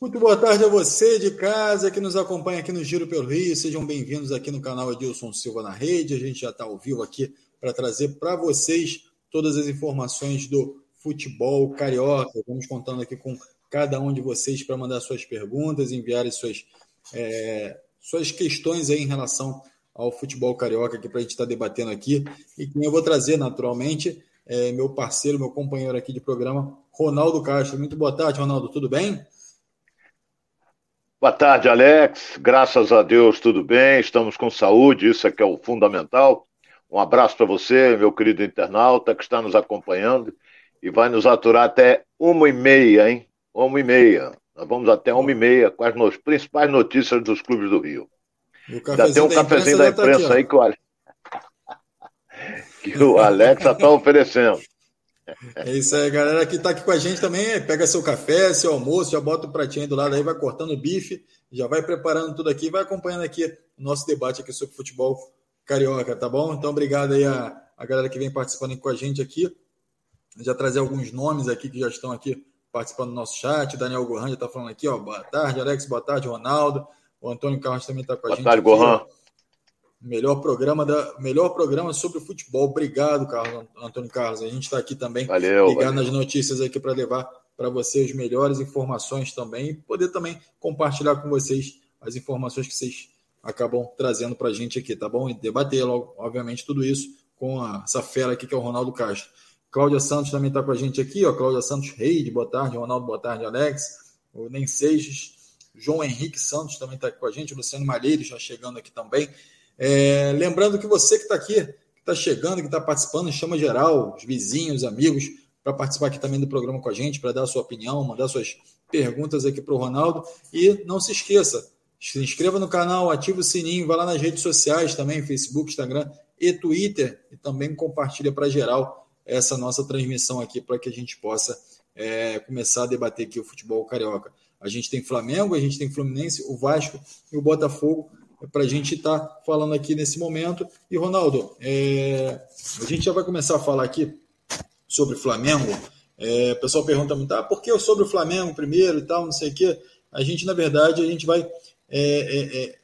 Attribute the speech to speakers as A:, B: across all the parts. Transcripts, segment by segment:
A: Muito boa tarde a você de casa que nos acompanha aqui no Giro pelo Rio. Sejam bem-vindos aqui no canal Adilson Silva na Rede. A gente já está ao vivo aqui para trazer para vocês todas as informações do futebol carioca. Vamos contando aqui com cada um de vocês para mandar suas perguntas, enviar suas, é, suas questões aí em relação ao futebol carioca que para a gente estar tá debatendo aqui. E quem eu vou trazer, naturalmente, é meu parceiro, meu companheiro aqui de programa, Ronaldo Castro. Muito boa tarde, Ronaldo. Tudo bem?
B: Boa tarde, Alex. Graças a Deus, tudo bem. Estamos com saúde, isso é que é o fundamental. Um abraço para você, meu querido internauta, que está nos acompanhando e vai nos aturar até uma e meia, hein? Uma e meia. Nós vamos até uma e meia com as no... principais notícias dos clubes do Rio. Já tem um cafezinho da imprensa, da imprensa tá aí que o, Ale... que o Alex está oferecendo.
A: É isso aí, galera que está aqui com a gente também. Pega seu café, seu almoço, já bota o pratinho do lado aí, vai cortando o bife, já vai preparando tudo aqui, vai acompanhando aqui o nosso debate aqui sobre futebol carioca, tá bom? Então, obrigado aí a, a galera que vem participando com a gente aqui. Já trazer alguns nomes aqui que já estão aqui participando do nosso chat. Daniel Gohan já está falando aqui, ó. Boa tarde, Alex, boa tarde, Ronaldo. O Antônio Carlos também está com a boa gente. Boa tarde, Gohan. Melhor programa da melhor programa sobre futebol. Obrigado, Carlos Antônio Carlos. A gente está aqui também
B: valeu,
A: ligado valeu. nas notícias aqui para levar para você as melhores informações também e poder também compartilhar com vocês as informações que vocês acabam trazendo para a gente aqui, tá bom? E debater, logo, obviamente, tudo isso com a, essa fera aqui que é o Ronaldo Castro. Cláudia Santos também está com a gente aqui, ó. Cláudia Santos Reide, boa tarde. Ronaldo, boa tarde, Alex. O Nem Seixas. João Henrique Santos também está com a gente. Luciano Malheiro já chegando aqui também. É, lembrando que você que está aqui, que está chegando, que está participando, chama geral, os vizinhos, amigos, para participar aqui também do programa com a gente, para dar a sua opinião, mandar suas perguntas aqui para o Ronaldo. E não se esqueça, se inscreva no canal, ative o sininho, vá lá nas redes sociais também, Facebook, Instagram e Twitter, e também compartilha para geral essa nossa transmissão aqui para que a gente possa é, começar a debater aqui o futebol carioca. A gente tem Flamengo, a gente tem Fluminense, o Vasco e o Botafogo para a gente estar tá falando aqui nesse momento. E, Ronaldo, é, a gente já vai começar a falar aqui sobre Flamengo. É, o pessoal pergunta muito, ah, por que sobre o Flamengo primeiro e tal, não sei o quê. A gente, na verdade, a gente vai é, é, é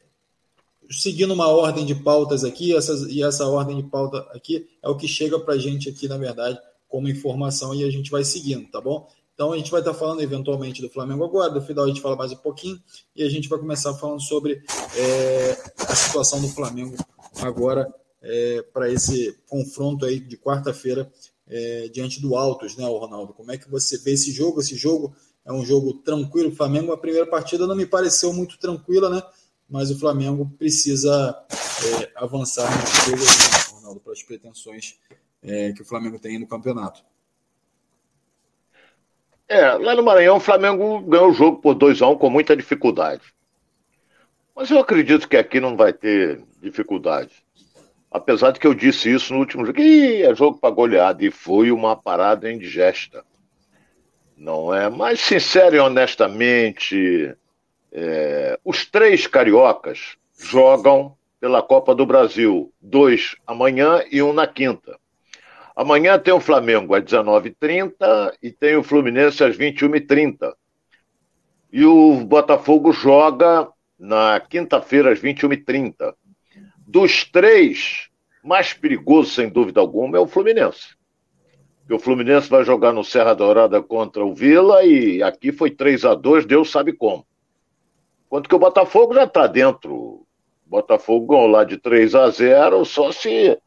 A: seguindo uma ordem de pautas aqui, essas, e essa ordem de pauta aqui é o que chega para a gente aqui, na verdade, como informação, e a gente vai seguindo, tá bom? Então a gente vai estar falando eventualmente do Flamengo agora, do final a gente fala mais um pouquinho e a gente vai começar falando sobre é, a situação do Flamengo agora é, para esse confronto aí de quarta-feira é, diante do Altos, né, Ronaldo? Como é que você vê esse jogo? Esse jogo é um jogo tranquilo. O Flamengo, a primeira partida não me pareceu muito tranquila, né? Mas o Flamengo precisa é, avançar nesse jogo, Ronaldo, para as pretensões é, que o Flamengo tem no campeonato.
B: É, lá no Maranhão o Flamengo ganhou o jogo por 2 a 1 um, com muita dificuldade. Mas eu acredito que aqui não vai ter dificuldade. Apesar de que eu disse isso no último jogo. Ih, é jogo para goleada. E foi uma parada indigesta. Não é? Mas, sincero e honestamente, é, os três cariocas jogam pela Copa do Brasil. Dois amanhã e um na quinta. Amanhã tem o Flamengo às 19h30 e tem o Fluminense às 21h30. E o Botafogo joga na quinta-feira às 21h30. Dos três, mais perigoso, sem dúvida alguma, é o Fluminense. Porque o Fluminense vai jogar no Serra Dourada contra o Vila e aqui foi 3 a 2 Deus sabe como. Enquanto que o Botafogo já está dentro. O Botafogo ganhou lá de 3 a 0 só se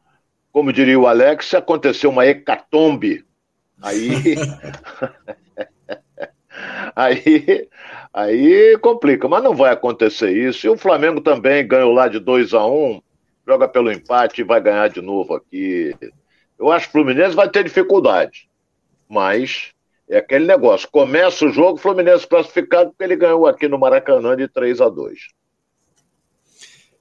B: como diria o Alex, se acontecer uma hecatombe, aí. aí, aí complica, mas não vai acontecer isso. E o Flamengo também ganhou lá de 2 a 1 um, joga pelo empate e vai ganhar de novo aqui. Eu acho que o Fluminense vai ter dificuldade, mas é aquele negócio: começa o jogo, o Fluminense classificado, porque ele ganhou aqui no Maracanã de 3 a 2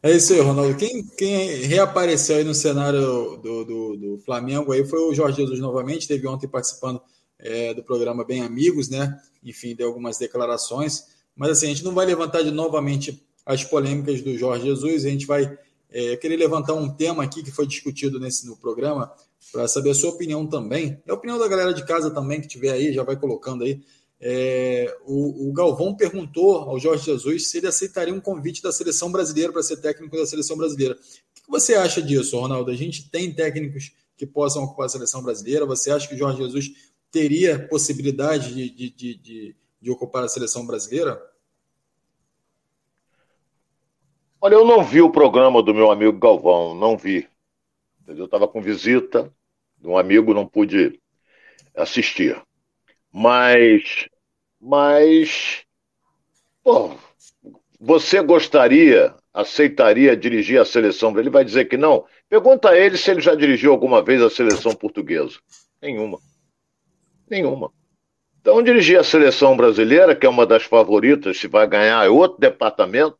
A: é isso aí, Ronaldo. Quem, quem reapareceu aí no cenário do, do, do, Flamengo aí foi o Jorge Jesus novamente. Teve ontem participando é, do programa Bem Amigos, né? Enfim, deu algumas declarações. Mas assim, a gente não vai levantar de novamente as polêmicas do Jorge Jesus. A gente vai é, querer levantar um tema aqui que foi discutido nesse no programa para saber a sua opinião também. E a opinião da galera de casa também que tiver aí, já vai colocando aí. É, o, o, Galvão perguntou ao Jorge Jesus se ele aceitaria um convite da seleção brasileira para ser técnico da seleção brasileira. O que você acha disso, Ronaldo? A gente tem técnicos que possam ocupar a seleção brasileira? Você acha que o Jorge Jesus teria possibilidade de, de, de, de, de ocupar a seleção brasileira?
B: Olha, eu não vi o programa do meu amigo Galvão, não vi. Eu estava com visita de um amigo, não pude assistir. Mas, mas, você gostaria, aceitaria dirigir a seleção? Ele vai dizer que não. Pergunta a ele se ele já dirigiu alguma vez a seleção portuguesa. Nenhuma. Nenhuma. Então, dirigir a seleção brasileira, que é uma das favoritas, se vai ganhar é outro departamento,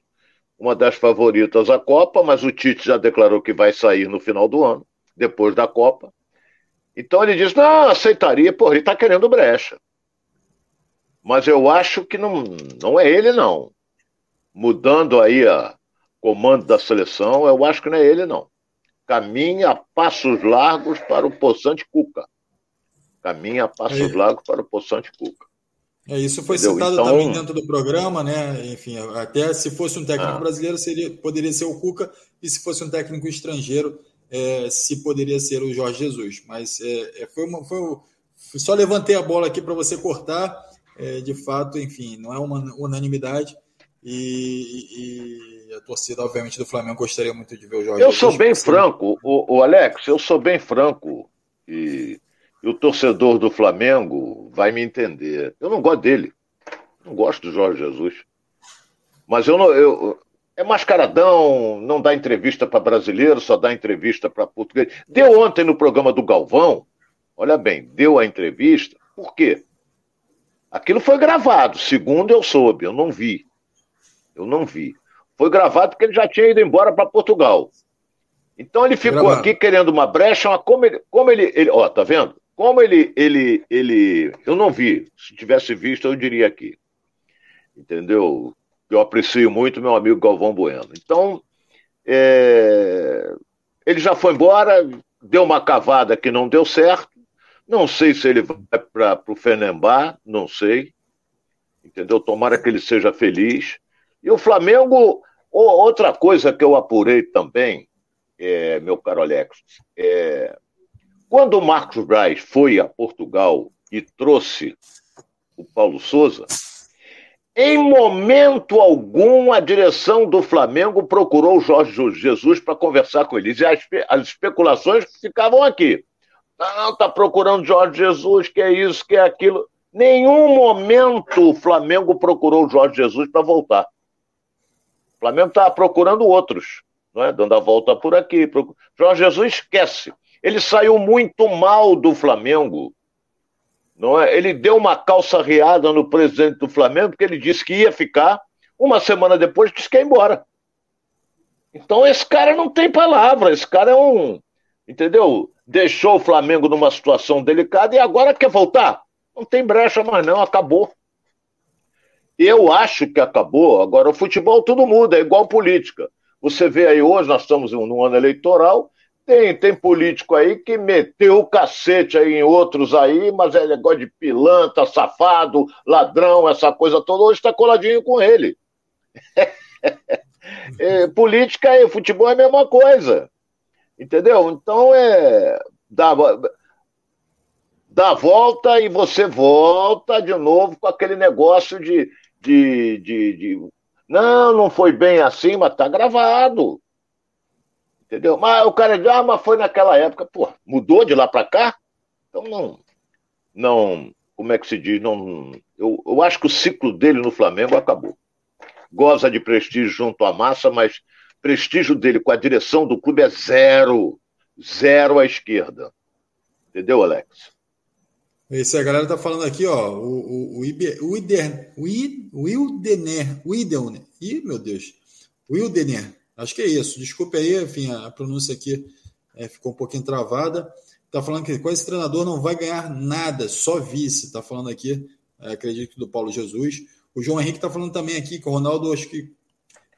B: uma das favoritas à Copa, mas o Tite já declarou que vai sair no final do ano, depois da Copa. Então ele diz: não, aceitaria, porra, ele está querendo brecha. Mas eu acho que não, não é ele, não. Mudando aí a comando da seleção, eu acho que não é ele, não. Caminha a passos largos para o Poçante Cuca. Caminha a passos é. largos para o Poçante Cuca.
A: É, isso foi Entendeu? citado então... também dentro do programa, né? Enfim, até se fosse um técnico ah. brasileiro, seria, poderia ser o Cuca, e se fosse um técnico estrangeiro, é, se poderia ser o Jorge Jesus. Mas é, é foi, uma, foi, só levantei a bola aqui para você cortar. É, de fato, enfim, não é uma unanimidade. E, e, a torcida, obviamente, do Flamengo gostaria muito de ver o Jorge.
B: Eu Jesus, sou bem franco, o, o Alex, eu sou bem franco. E e o torcedor do Flamengo vai me entender. Eu não gosto dele. Não gosto do Jorge Jesus. Mas eu não. Eu, é mascaradão, não dá entrevista para brasileiro, só dá entrevista para português. Deu ontem no programa do Galvão, olha bem, deu a entrevista, por quê? Aquilo foi gravado, segundo eu soube, eu não vi. Eu não vi. Foi gravado porque ele já tinha ido embora para Portugal. Então ele ficou gravado. aqui querendo uma brecha, mas como ele, como ele, ele, ó, tá vendo? Como ele, ele, ele, eu não vi. Se tivesse visto, eu diria aqui. Entendeu? Eu aprecio muito meu amigo Galvão Bueno. Então, é... ele já foi embora, deu uma cavada que não deu certo. Não sei se ele vai para o Fenerbah, não sei. Entendeu? Tomara que ele seja feliz. E o Flamengo, outra coisa que eu apurei também, é, meu caro Alex, é, quando o Marcos Braz foi a Portugal e trouxe o Paulo Souza, em momento algum a direção do Flamengo procurou o Jorge Jesus para conversar com eles. E as, as especulações ficavam aqui. Não, está procurando Jorge Jesus, que é isso, que é aquilo. Nenhum momento o Flamengo procurou o Jorge Jesus para voltar. O Flamengo estava procurando outros, não é? dando a volta por aqui. Jorge Jesus esquece. Ele saiu muito mal do Flamengo. Não é? Ele deu uma calça riada no presidente do Flamengo, porque ele disse que ia ficar. Uma semana depois disse que ia embora. Então esse cara não tem palavra, esse cara é um. Entendeu? Deixou o Flamengo numa situação delicada e agora quer voltar. Não tem brecha mais, não, acabou. Eu acho que acabou. Agora, o futebol tudo muda, é igual política. Você vê aí hoje, nós estamos num ano eleitoral, tem, tem político aí que meteu o cacete aí em outros aí, mas é negócio de pilantra, safado, ladrão, essa coisa toda, hoje está coladinho com ele. é, política e futebol é a mesma coisa. Entendeu? Então é. Dá, dá volta e você volta de novo com aquele negócio de, de, de, de. Não, não foi bem assim, mas tá gravado. Entendeu? Mas o cara diz, ah, mas foi naquela época. Pô, mudou de lá para cá? Então não. Não. Como é que se diz? Não, eu, eu acho que o ciclo dele no Flamengo acabou. Goza de prestígio junto à massa, mas prestígio dele com a direção do clube é zero. Zero à esquerda. Entendeu, Alex?
A: Isso, a galera tá falando aqui, ó. O, o, o, Iber, o, Ider, I. Ih, meu Deus. O Acho que é isso. Desculpe aí, enfim, a pronúncia aqui é, ficou um pouquinho travada. Está falando que com esse treinador não vai ganhar nada, só vice. Está falando aqui, é, acredito do Paulo Jesus. O João Henrique está falando também aqui que o Ronaldo, acho que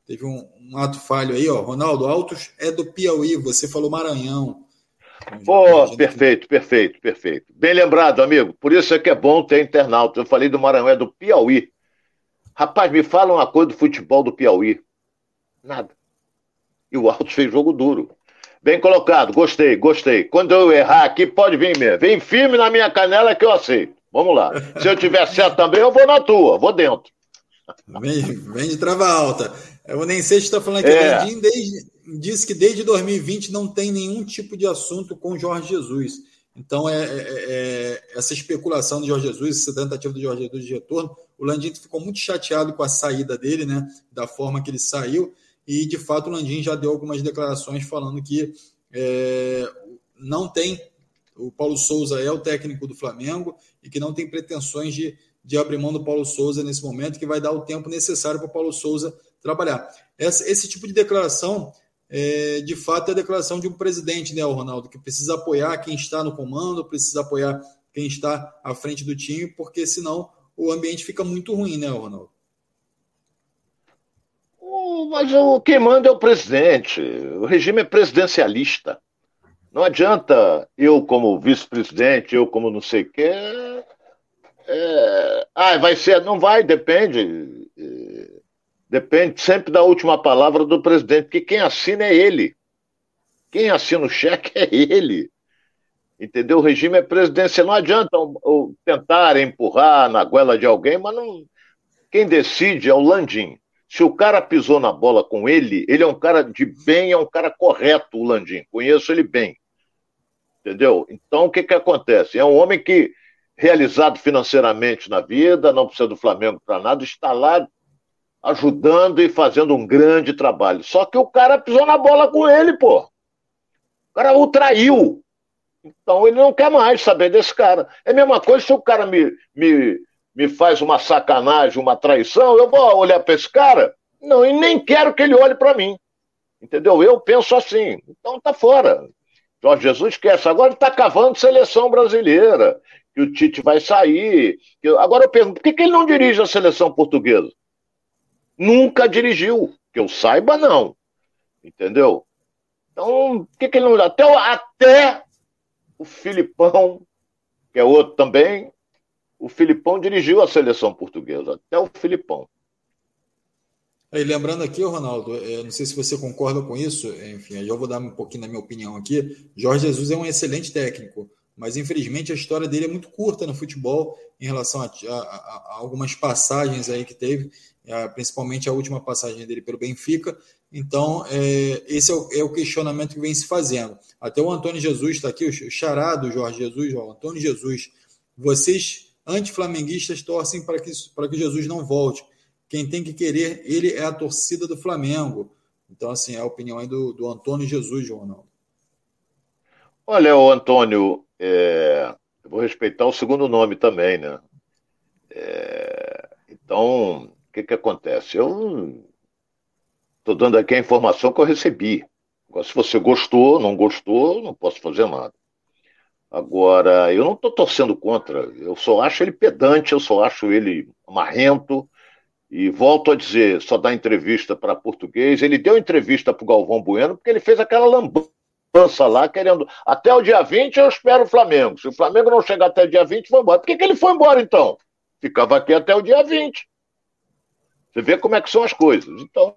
A: teve um, um, ato falho aí, ó. Ronaldo Altos é do Piauí, você falou Maranhão.
B: Pô, perfeito, perfeito, perfeito. Bem lembrado, amigo. Por isso é que é bom ter internauta. Eu falei do Maranhão, é do Piauí. Rapaz, me fala uma coisa do futebol do Piauí. Nada. E o Altos fez jogo duro. Bem colocado, gostei, gostei. Quando eu errar aqui, pode vir mesmo. Vem firme na minha canela que eu aceito. Vamos lá. Se eu tiver certo também, eu vou na tua, vou dentro.
A: Vem, vem de trava alta. Eu nem sei se está falando aqui. É. O desde, disse que desde 2020 não tem nenhum tipo de assunto com Jorge Jesus. Então, é, é, é, essa especulação de Jorge Jesus, essa tentativa de Jorge Jesus de retorno, o Landim ficou muito chateado com a saída dele, né? Da forma que ele saiu. E, de fato, o Landim já deu algumas declarações falando que é, não tem. O Paulo Souza é o técnico do Flamengo e que não tem pretensões de, de abrir mão do Paulo Souza nesse momento, que vai dar o tempo necessário para o Paulo Souza trabalhar. Esse tipo de declaração, é, de fato, é a declaração de um presidente, né, Ronaldo, que precisa apoiar quem está no comando, precisa apoiar quem está à frente do time, porque senão o ambiente fica muito ruim, né, Ronaldo?
B: Mas o quem manda é o presidente. O regime é presidencialista. Não adianta eu, como vice-presidente, eu, como não sei o quê. É... Ah, vai ser. Não vai, depende. Depende sempre da última palavra do presidente, porque quem assina é ele. Quem assina o cheque é ele. Entendeu? O regime é presidencial. Não adianta tentar empurrar na goela de alguém, mas não. Quem decide é o Landim. Se o cara pisou na bola com ele, ele é um cara de bem, é um cara correto, o Landim. Conheço ele bem. Entendeu? Então, o que, que acontece? É um homem que, realizado financeiramente na vida, não precisa do Flamengo para nada, está lá ajudando e fazendo um grande trabalho. Só que o cara pisou na bola com ele, pô. O cara o traiu. Então ele não quer mais saber desse cara. É a mesma coisa se o cara me, me, me faz uma sacanagem, uma traição, eu vou olhar para esse cara? Não, e nem quero que ele olhe para mim. Entendeu? Eu penso assim. Então tá fora. Jorge Jesus esquece. Agora ele está cavando seleção brasileira, que o Tite vai sair. Agora eu pergunto, por que, que ele não dirige a seleção portuguesa? nunca dirigiu. Que eu saiba, não. Entendeu? Então, por que, que ele não. Até, até o Filipão, que é outro também, o Filipão dirigiu a seleção portuguesa. Até o Filipão.
A: E lembrando aqui, Ronaldo, é, não sei se você concorda com isso, enfim, eu vou dar um pouquinho da minha opinião aqui. Jorge Jesus é um excelente técnico, mas infelizmente a história dele é muito curta no futebol em relação a, a, a algumas passagens aí que teve principalmente a última passagem dele pelo Benfica. Então, é, esse é o, é o, questionamento que vem se fazendo. Até o Antônio Jesus está aqui, o charado Jorge Jesus, o Antônio Jesus. Vocês, anti-flamenguistas, torcem para que, para que Jesus não volte. Quem tem que querer ele é a torcida do Flamengo. Então, assim, é a opinião aí do, do Antônio Jesus, Ronaldo.
B: Olha, o Antônio, é, eu vou respeitar o segundo nome também, né? É, então, o que, que acontece? Eu estou dando aqui a informação que eu recebi. Agora, se você gostou, não gostou, não posso fazer nada. Agora, eu não estou torcendo contra, eu só acho ele pedante, eu só acho ele marrento. E volto a dizer, só dá entrevista para português. Ele deu entrevista para o Galvão Bueno porque ele fez aquela lambança lá, querendo. Até o dia 20 eu espero o Flamengo. Se o Flamengo não chegar até o dia 20, vai embora. Por que, que ele foi embora então? Ficava aqui até o dia 20. Você vê como é que são as coisas. Então,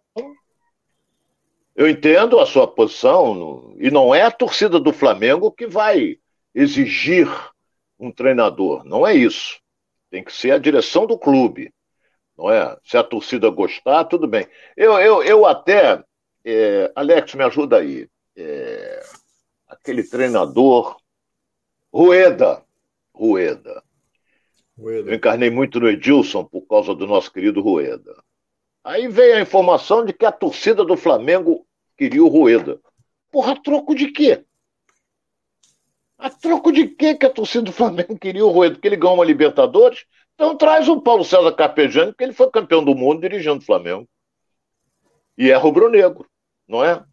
B: eu entendo a sua posição, e não é a torcida do Flamengo que vai exigir um treinador. Não é isso. Tem que ser a direção do clube. Não é? Se a torcida gostar, tudo bem. Eu, eu, eu até. É, Alex, me ajuda aí. É, aquele treinador. Rueda. Rueda. Rueda. Eu encarnei muito no Edilson por causa do nosso querido Rueda. Aí veio a informação de que a torcida do Flamengo queria o Rueda. Porra, troco de quê? A troco de quê que a torcida do Flamengo queria o Rueda? Porque ele ganhou uma Libertadores? Então traz o Paulo César Carpegiani, porque ele foi campeão do mundo dirigindo o Flamengo. E é rubro-negro, não é?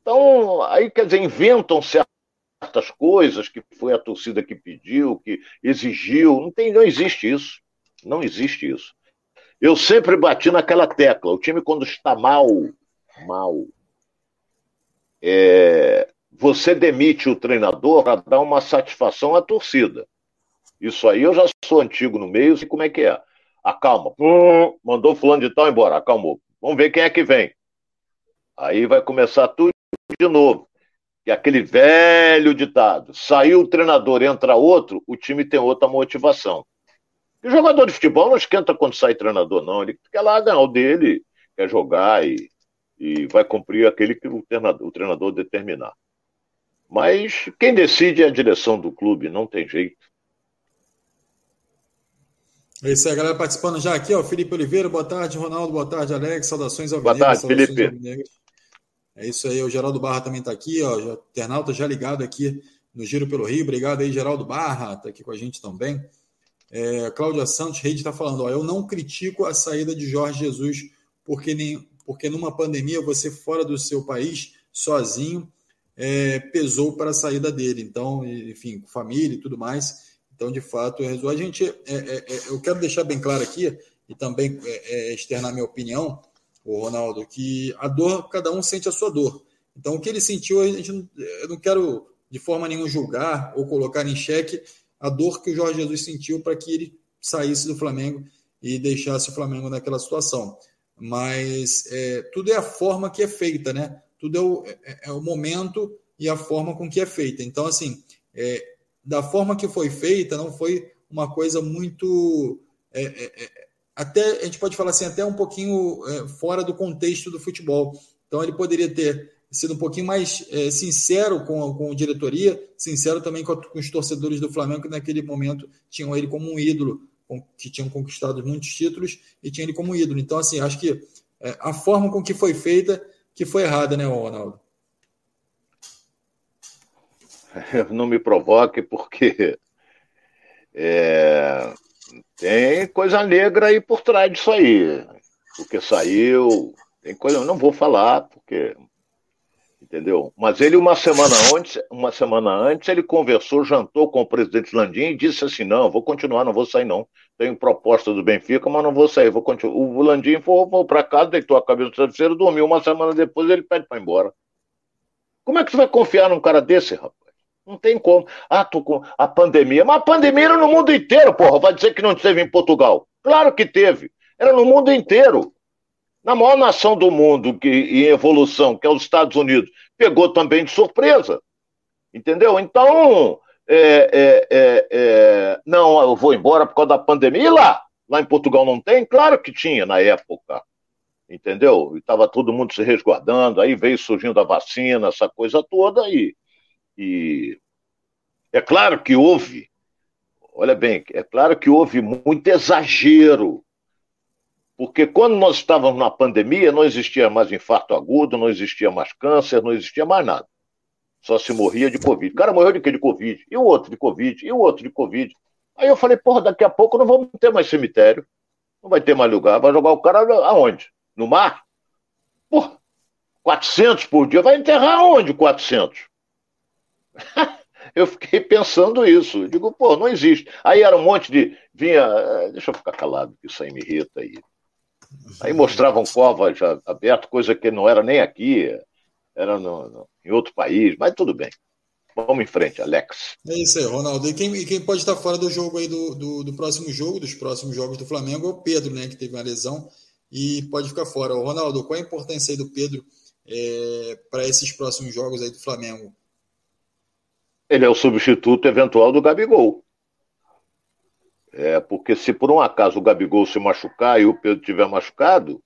B: Então, aí quer dizer, inventam certas coisas que foi a torcida que pediu, que exigiu. Não, tem, não existe isso. Não existe isso. Eu sempre bati naquela tecla. O time, quando está mal, mal, é, você demite o treinador para dar uma satisfação à torcida. Isso aí eu já sou antigo no meio, sei como é que é. Acalma. Hum, mandou fulano de tal embora, acalmou. Vamos ver quem é que vem. Aí vai começar tudo de novo. É aquele velho ditado. Saiu o treinador, entra outro, o time tem outra motivação. E o jogador de futebol não esquenta quando sai treinador, não. Ele quer lá ganhar o dele, quer jogar e, e vai cumprir aquele que o treinador, o treinador determinar. Mas quem decide é a direção do clube, não tem jeito.
A: É isso aí, galera participando já aqui, ó. Felipe Oliveira, boa tarde, Ronaldo, boa tarde, Alex, saudações
B: ao Boa tarde, Felipe.
A: É isso aí, o Geraldo Barra também está aqui, ó. Já, internauta já ligado aqui no Giro pelo Rio. Obrigado aí, Geraldo Barra, está aqui com a gente também. É, Cláudia Santos Reide está falando, ó, eu não critico a saída de Jorge Jesus, porque, nem, porque numa pandemia você fora do seu país, sozinho, é, pesou para a saída dele. Então, enfim, família e tudo mais. Então, de fato, a gente, é, é, é, eu quero deixar bem claro aqui e também é, é, externar minha opinião, o Ronaldo, que a dor, cada um sente a sua dor. Então, o que ele sentiu, a gente não, eu não quero de forma nenhuma julgar ou colocar em xeque a dor que o Jorge Jesus sentiu para que ele saísse do Flamengo e deixasse o Flamengo naquela situação. Mas é, tudo é a forma que é feita, né? Tudo é o, é, é o momento e a forma com que é feita. Então, assim, é, da forma que foi feita, não foi uma coisa muito. É, é, é, até a gente pode falar assim, até um pouquinho fora do contexto do futebol. Então ele poderia ter sido um pouquinho mais sincero com, com a diretoria, sincero também com, com, os torcedores do Flamengo, que naquele momento tinham ele como um ídolo, que tinham conquistado muitos títulos e tinham ele como ídolo. Então, assim, acho que a forma com que foi feita que foi errada, né, Ronaldo?
B: não me provoque, porque é, tem coisa negra aí por trás disso aí. Porque saiu, tem coisa, eu não vou falar, porque. Entendeu? Mas ele, uma semana antes, uma semana antes, ele conversou, jantou com o presidente Landim e disse assim: não, vou continuar, não vou sair, não. Tenho proposta do Benfica, mas não vou sair, vou continuar. O Landim foi, foi para casa, deitou a cabeça no travesseiro, dormiu. Uma semana depois ele pede para ir embora. Como é que você vai confiar num cara desse, rapaz? Não tem como. Ah, tô com a pandemia. Mas a pandemia era no mundo inteiro, porra. Vai dizer que não teve em Portugal. Claro que teve. Era no mundo inteiro. Na maior nação do mundo que, em evolução, que é os Estados Unidos, pegou também de surpresa. Entendeu? Então, é, é, é, é não, eu vou embora por causa da pandemia. E lá? Lá em Portugal não tem? Claro que tinha na época. Entendeu? E estava todo mundo se resguardando, aí veio surgindo a vacina, essa coisa toda, e e é claro que houve, olha bem, é claro que houve muito exagero. Porque quando nós estávamos na pandemia, não existia mais infarto agudo, não existia mais câncer, não existia mais nada. Só se morria de Covid. O cara morreu de quê? De Covid. E o outro de Covid. E o outro de Covid. Aí eu falei, porra, daqui a pouco não vamos ter mais cemitério. Não vai ter mais lugar. Vai jogar o cara aonde? No mar? Porra, 400 por dia. Vai enterrar aonde 400? eu fiquei pensando isso. Eu digo, pô, não existe. Aí era um monte de. Vinha. Eh, deixa eu ficar calado, que isso aí me irrita aí. Aí mostravam covas abertas, coisa que não era nem aqui, era no, no, em outro país, mas tudo bem. Vamos em frente, Alex.
A: É isso aí, Ronaldo. E quem, quem pode estar fora do jogo aí do, do, do, próximo jogo, dos próximos jogos do Flamengo, é o Pedro, né? Que teve uma lesão e pode ficar fora. O Ronaldo, qual a importância aí do Pedro é, para esses próximos jogos aí do Flamengo?
B: ele é o substituto eventual do Gabigol. É, porque se por um acaso o Gabigol se machucar e o Pedro tiver machucado,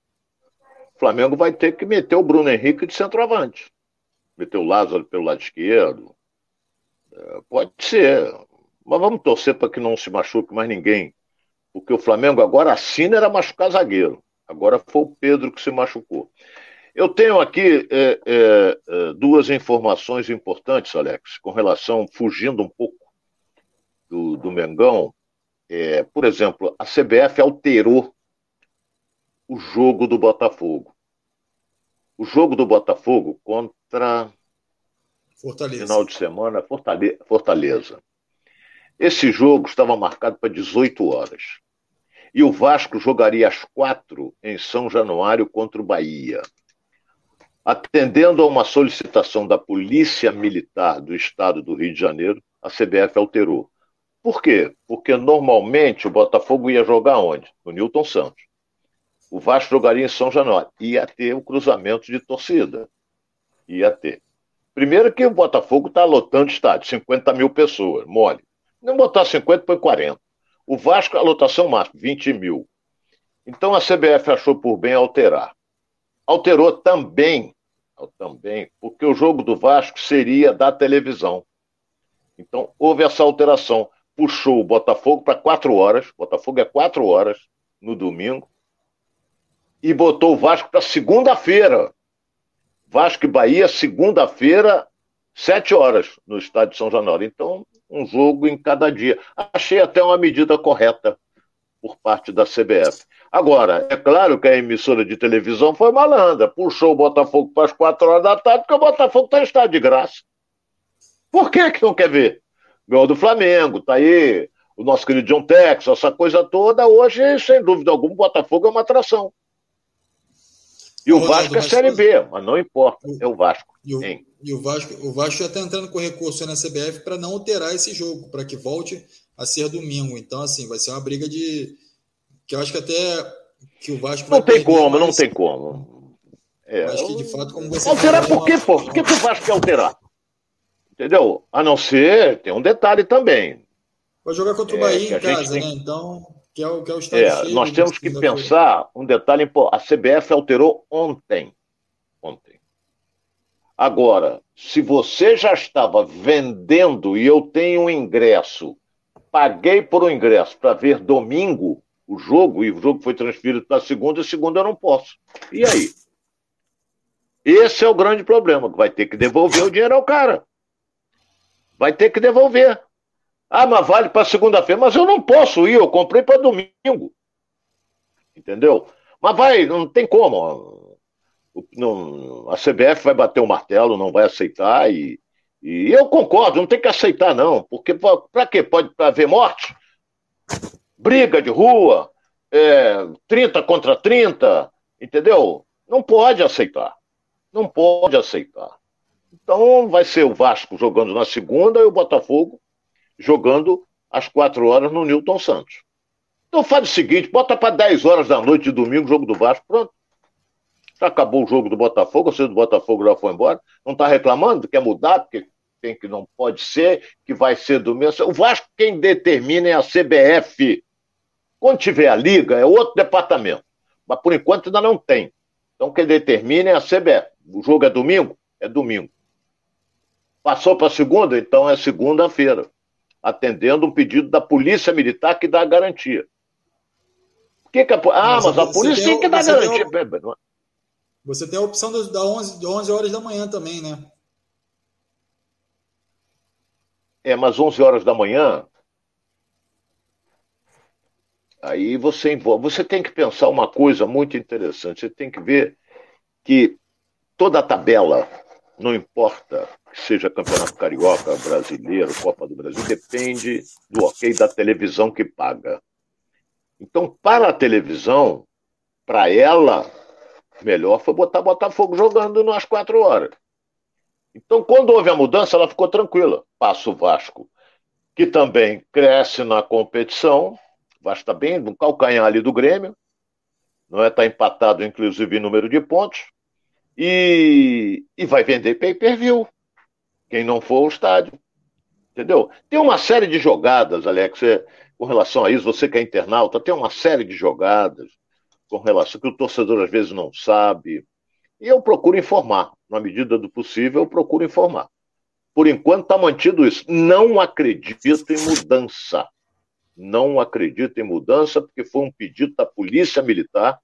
B: o Flamengo vai ter que meter o Bruno Henrique de centroavante. Meter o Lázaro pelo lado esquerdo. É, pode ser. Mas vamos torcer para que não se machuque mais ninguém. Porque o Flamengo agora assina era machucar zagueiro. Agora foi o Pedro que se machucou. Eu tenho aqui é, é, é, duas informações importantes, Alex, com relação, fugindo um pouco do, do Mengão. É, por exemplo, a CBF alterou o jogo do Botafogo. O jogo do Botafogo contra Fortaleza. Final de semana, Fortaleza. Fortaleza. Esse jogo estava marcado para 18 horas. E o Vasco jogaria às quatro em São Januário contra o Bahia. Atendendo a uma solicitação da Polícia Militar do Estado do Rio de Janeiro, a CBF alterou. Por quê? Porque normalmente o Botafogo ia jogar onde? No Newton Santos. O Vasco jogaria em São Januário. Ia ter o cruzamento de torcida. Ia ter. Primeiro que o Botafogo está lotando estádio, 50 mil pessoas, mole. Não botar 50, põe 40. O Vasco, a lotação máxima, 20 mil. Então a CBF achou por bem alterar. Alterou também, também, porque o jogo do Vasco seria da televisão. Então houve essa alteração. Puxou o Botafogo para quatro horas. Botafogo é quatro horas no domingo. E botou o Vasco para segunda-feira. Vasco e Bahia, segunda-feira, sete horas, no estádio de São Januário. Então, um jogo em cada dia. Achei até uma medida correta por parte da CBF. Agora, é claro que a emissora de televisão foi malandra, puxou o Botafogo para as quatro horas da tarde, porque o Botafogo está em estado de graça. Por que, que não quer ver? Ganhou do Flamengo, tá aí o nosso querido John Tex, essa coisa toda. Hoje, sem dúvida alguma, o Botafogo é uma atração. E o Vasco é Série B, mas não importa, é o Vasco.
A: E o, e o Vasco, o Vasco já está entrando com recurso na CBF para não alterar esse jogo, para que volte a ser domingo. Então, assim, vai ser uma briga de. Que eu acho que até que o Vasco
B: Não tem como, não tem como.
A: É, acho que de fato, como você.
B: Alterar por quê, pô? Por que, que o Vasco quer alterar? Entendeu? A não ser, tem um detalhe também.
A: Vai jogar contra o é, Bahia em casa, tem... né? Então, que é o, que é o estado
B: é, Nós temos que pensar um detalhe importante. A CBF alterou ontem. Ontem. Agora, se você já estava vendendo e eu tenho um ingresso, paguei por um ingresso para ver domingo o jogo, e o jogo foi transferido para segunda, e segunda eu não posso. E aí? Esse é o grande problema, vai ter que devolver o dinheiro ao cara. Vai ter que devolver. Ah, mas vale para segunda-feira. Mas eu não posso ir, eu comprei para domingo. Entendeu? Mas vai, não tem como. Não, a CBF vai bater o martelo, não vai aceitar. E, e eu concordo, não tem que aceitar, não. Porque para quê? Pode haver morte? Briga de rua, é, 30 contra 30, entendeu? Não pode aceitar. Não pode aceitar. Então vai ser o Vasco jogando na segunda e o Botafogo jogando às quatro horas no Newton Santos. Então faz o seguinte, bota para 10 horas da noite de domingo o jogo do Vasco, pronto. Já acabou o jogo do Botafogo, o do Botafogo já foi embora. Não está reclamando, quer mudar, porque tem que não pode ser, que vai ser do mesmo. O Vasco quem determina é a CBF. Quando tiver a liga, é outro departamento. Mas por enquanto ainda não tem. Então quem determina é a CBF. O jogo é domingo? É domingo. Passou para segunda? Então é segunda-feira atendendo um pedido da Polícia Militar que dá a garantia. Que que a, ah, mas, mas a polícia tem, que dar garantia. Tem
A: a, você tem a opção da 11, de 11 horas da manhã também, né?
B: É, mas 11 horas da manhã. Aí você envolve. Você tem que pensar uma coisa muito interessante. Você tem que ver que toda a tabela, não importa seja Campeonato Carioca, Brasileiro, Copa do Brasil, depende do ok da televisão que paga. Então, para a televisão, para ela, melhor foi botar Botafogo jogando nas quatro horas. Então, quando houve a mudança, ela ficou tranquila. Passa o Vasco, que também cresce na competição. Vasco está bem no calcanhar ali do Grêmio. Não é? Está empatado, inclusive, em número de pontos. E, e vai vender pay-per-view quem não for ao estádio. Entendeu? Tem uma série de jogadas, Alex, é, com relação a isso, você que é internauta, tem uma série de jogadas com relação que o torcedor às vezes não sabe. E eu procuro informar, na medida do possível, eu procuro informar. Por enquanto está mantido isso. Não acredito em mudança. Não acredito em mudança, porque foi um pedido da Polícia Militar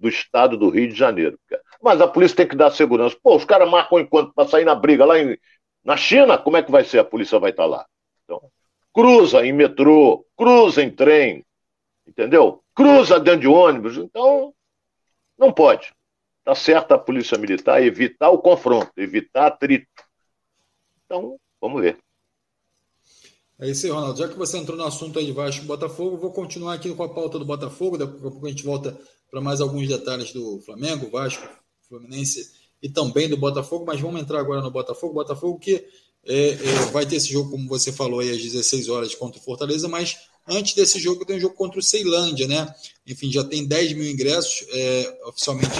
B: do Estado do Rio de Janeiro. Mas a polícia tem que dar segurança. Pô, os caras marcam enquanto para sair na briga lá em, na China, como é que vai ser? A polícia vai estar lá. Então, cruza em metrô, cruza em trem, entendeu? Cruza dentro de ônibus. Então, não pode. Está certo a polícia militar evitar o confronto, evitar atrito. Então, vamos ver.
A: É isso aí, Ronaldo. Já que você entrou no assunto aí de Vasco e Botafogo, vou continuar aqui com a pauta do Botafogo. Daqui a pouco a gente volta para mais alguns detalhes do Flamengo, Vasco, Fluminense e também do Botafogo, mas vamos entrar agora no Botafogo. Botafogo que é, é, vai ter esse jogo, como você falou aí, às 16 horas contra o Fortaleza, mas antes desse jogo tem um jogo contra o Ceilândia, né? Enfim, já tem 10 mil ingressos é, oficialmente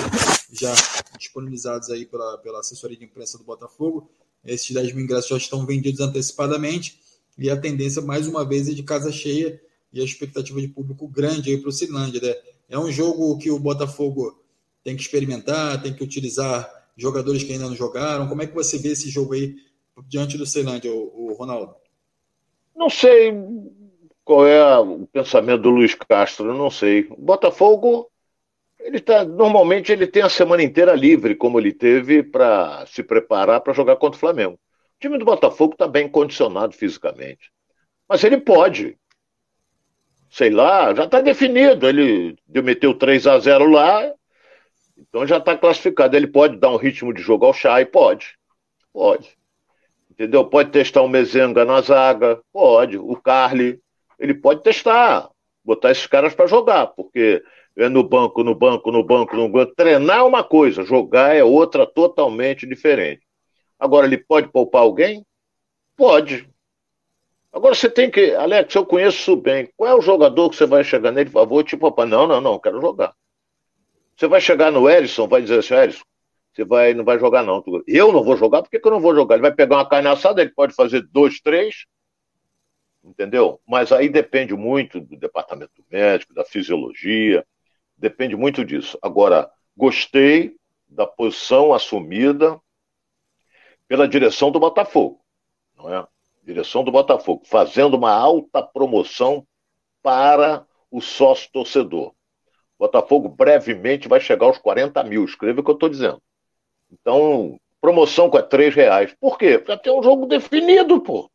A: já disponibilizados aí pela, pela assessoria de imprensa do Botafogo. Esses 10 mil ingressos já estão vendidos antecipadamente e a tendência, mais uma vez, é de casa cheia e a expectativa de público grande aí para o Ceilândia, né? É um jogo que o Botafogo tem que experimentar, tem que utilizar jogadores que ainda não jogaram. Como é que você vê esse jogo aí diante do Ceilândia, o, o Ronaldo?
B: Não sei qual é o pensamento do Luiz Castro, não sei. O Botafogo, ele tá, normalmente ele tem a semana inteira livre, como ele teve para se preparar para jogar contra o Flamengo. O time do Botafogo está bem condicionado fisicamente. Mas ele pode. Sei lá, já está definido. Ele meteu 3 a 0 lá, então já está classificado. Ele pode dar um ritmo de jogo ao Chay? Pode. Pode. Entendeu? Pode testar o Mezenga na zaga? Pode. O Carly, ele pode testar. Botar esses caras para jogar, porque é no banco, no banco, no banco, no banco. Treinar é uma coisa, jogar é outra totalmente diferente. Agora, ele pode poupar alguém? Pode. Agora você tem que. Alex, eu conheço bem. Qual é o jogador que você vai chegar nele e falar, vou te poupar? Não, não, não, quero jogar. Você vai chegar no Erisson, vai dizer assim, Erisson, você vai, não vai jogar não. Eu não vou jogar, por que, que eu não vou jogar? Ele vai pegar uma carne assada, ele pode fazer dois, três, entendeu? Mas aí depende muito do departamento médico, da fisiologia, depende muito disso. Agora, gostei da posição assumida pela direção do Botafogo, não é? Direção do Botafogo, fazendo uma alta promoção para o sócio torcedor. Botafogo brevemente vai chegar aos 40 mil. Escreva o que eu estou dizendo. Então, promoção com é 3 reais. Por quê? Já tem um jogo definido, pô.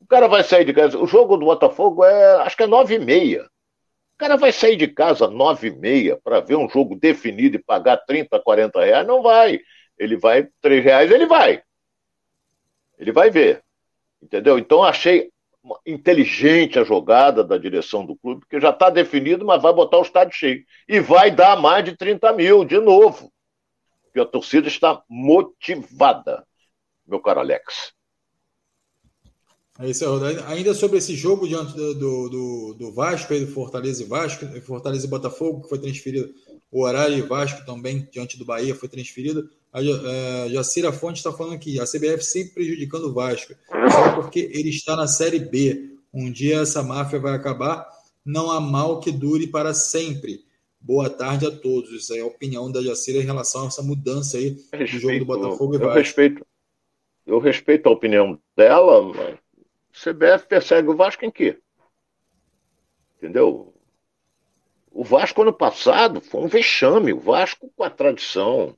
B: O cara vai sair de casa. O jogo do Botafogo é, acho que é 9 e meia. O cara vai sair de casa 9 e meia para ver um jogo definido e pagar 30, 40 reais? Não vai. Ele vai, 3 reais, ele vai. Ele vai ver. Entendeu? Então, achei inteligente a jogada da direção do clube, porque já está definido, mas vai botar o estádio cheio. E vai dar mais de 30 mil, de novo. Porque a torcida está motivada, meu caro Alex.
A: É isso, ainda sobre esse jogo diante do, do, do Vasco, do Fortaleza e Vasco, Fortaleza e Botafogo, que foi transferido, o horário e Vasco também, diante do Bahia, foi transferido. A, a Jacira Fonte está falando aqui, a CBF sempre prejudicando o Vasco, só porque ele está na Série B. Um dia essa máfia vai acabar, não há mal que dure para sempre. Boa tarde a todos. Isso é a opinião da Jacira em relação a essa mudança aí respeito, do jogo do Botafogo e Vasco.
B: Eu respeito, eu respeito a opinião dela, mas o CBF persegue o Vasco em quê? Entendeu? O Vasco ano passado foi um vexame. O Vasco com a tradição,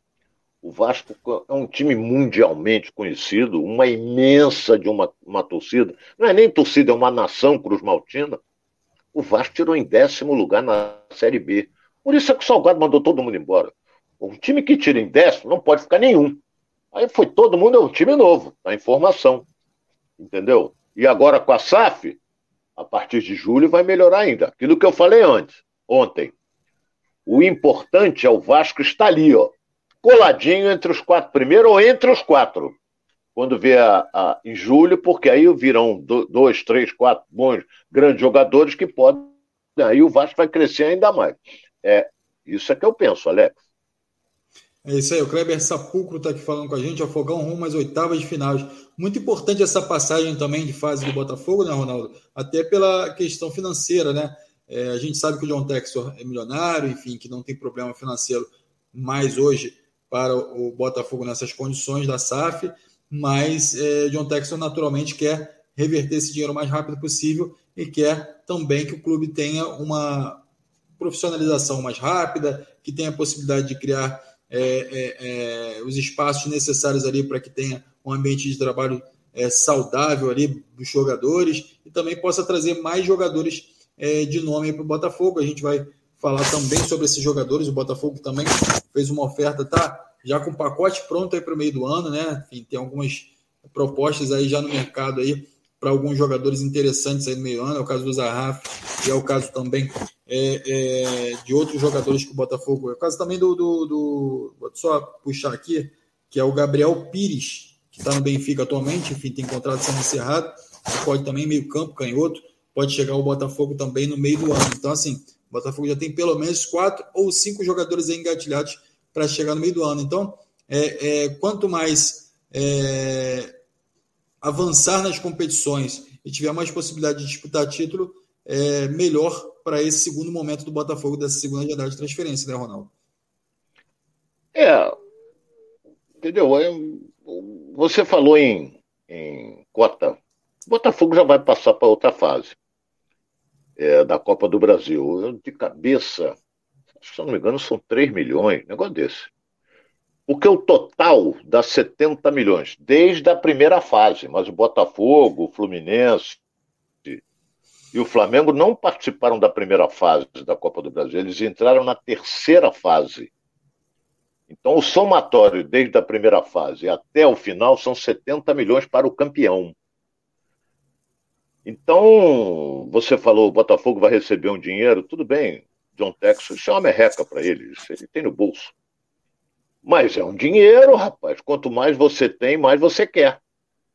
B: o Vasco é um time mundialmente conhecido, uma imensa de uma, uma torcida. Não é nem torcida, é uma nação Cruz Maltina. O Vasco tirou em décimo lugar na Série B. Por isso é que o Salgado mandou todo mundo embora. Um time que tira em décimo não pode ficar nenhum. Aí foi todo mundo, é um time novo, tá em formação. Entendeu? E agora com a SAF, a partir de julho vai melhorar ainda. Aquilo que eu falei antes, ontem. O importante é o Vasco estar ali, ó coladinho entre os quatro primeiros ou entre os quatro. Quando vier a, a, em julho, porque aí virão dois, três, quatro bons, grandes jogadores que podem. Aí o Vasco vai crescer ainda mais. É, isso é que eu penso, Alex.
A: É isso aí, o Kleber Sapulcro está aqui falando com a gente, Afogão rumo às oitavas de finais. Muito importante essa passagem também de fase do Botafogo, né, Ronaldo? Até pela questão financeira, né? É, a gente sabe que o John Textor é milionário, enfim, que não tem problema financeiro mais hoje para o Botafogo nessas condições da SAF, mas é, John Texton naturalmente quer reverter esse dinheiro o mais rápido possível e quer também que o clube tenha uma profissionalização mais rápida, que tenha a possibilidade de criar é, é, é os espaços necessários ali para que tenha um ambiente de trabalho é, saudável ali dos jogadores e também possa trazer mais jogadores é, de nome para o Botafogo. A gente vai falar também sobre esses jogadores. O Botafogo também fez uma oferta, tá já com pacote pronto aí para o meio do ano, né? Enfim, tem algumas propostas aí já no mercado aí para alguns jogadores interessantes aí no meio ano, é o caso do Zarraf, e é o caso também é, é, de outros jogadores que o Botafogo. É o caso também do, do, do. Vou só puxar aqui, que é o Gabriel Pires, que está no Benfica atualmente, enfim, tem contrato sendo encerrado, pode também meio campo, canhoto, pode chegar o Botafogo também no meio do ano. Então, assim, o Botafogo já tem pelo menos quatro ou cinco jogadores engatilhados para chegar no meio do ano. Então, é, é quanto mais é, avançar nas competições e tiver mais possibilidade de disputar título, é melhor para esse segundo momento do Botafogo, dessa segunda janela de transferência, né, Ronaldo?
B: É, entendeu? Você falou em, em cota. O Botafogo já vai passar para outra fase é, da Copa do Brasil. De cabeça, se eu não me engano, são 3 milhões, negócio desse. Porque o total dá 70 milhões, desde a primeira fase. Mas o Botafogo, o Fluminense e o Flamengo não participaram da primeira fase da Copa do Brasil. Eles entraram na terceira fase. Então, o somatório desde a primeira fase até o final são 70 milhões para o campeão. Então, você falou, o Botafogo vai receber um dinheiro, tudo bem, John Texas, isso é uma merreca para ele, ele tem no bolso. Mas é um dinheiro, rapaz. Quanto mais você tem, mais você quer.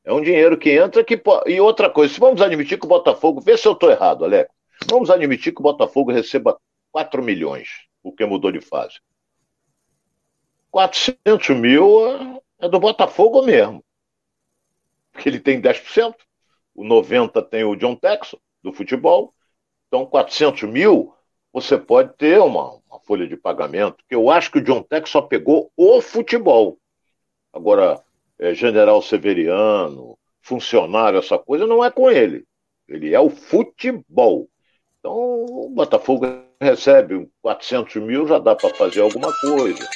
B: É um dinheiro que entra que E outra coisa, se vamos admitir que o Botafogo. Vê se eu estou errado, Alex. Vamos admitir que o Botafogo receba 4 milhões, porque mudou de fase. 400 mil é do Botafogo mesmo. Porque ele tem 10%. O 90% tem o John Texon, do futebol. Então, 400 mil, você pode ter uma, uma folha de pagamento, que eu acho que o John Tech só pegou o futebol. Agora, é, general Severiano, funcionário, essa coisa, não é com ele. Ele é o futebol. Então, o Botafogo recebe 400 mil, já dá para fazer alguma coisa.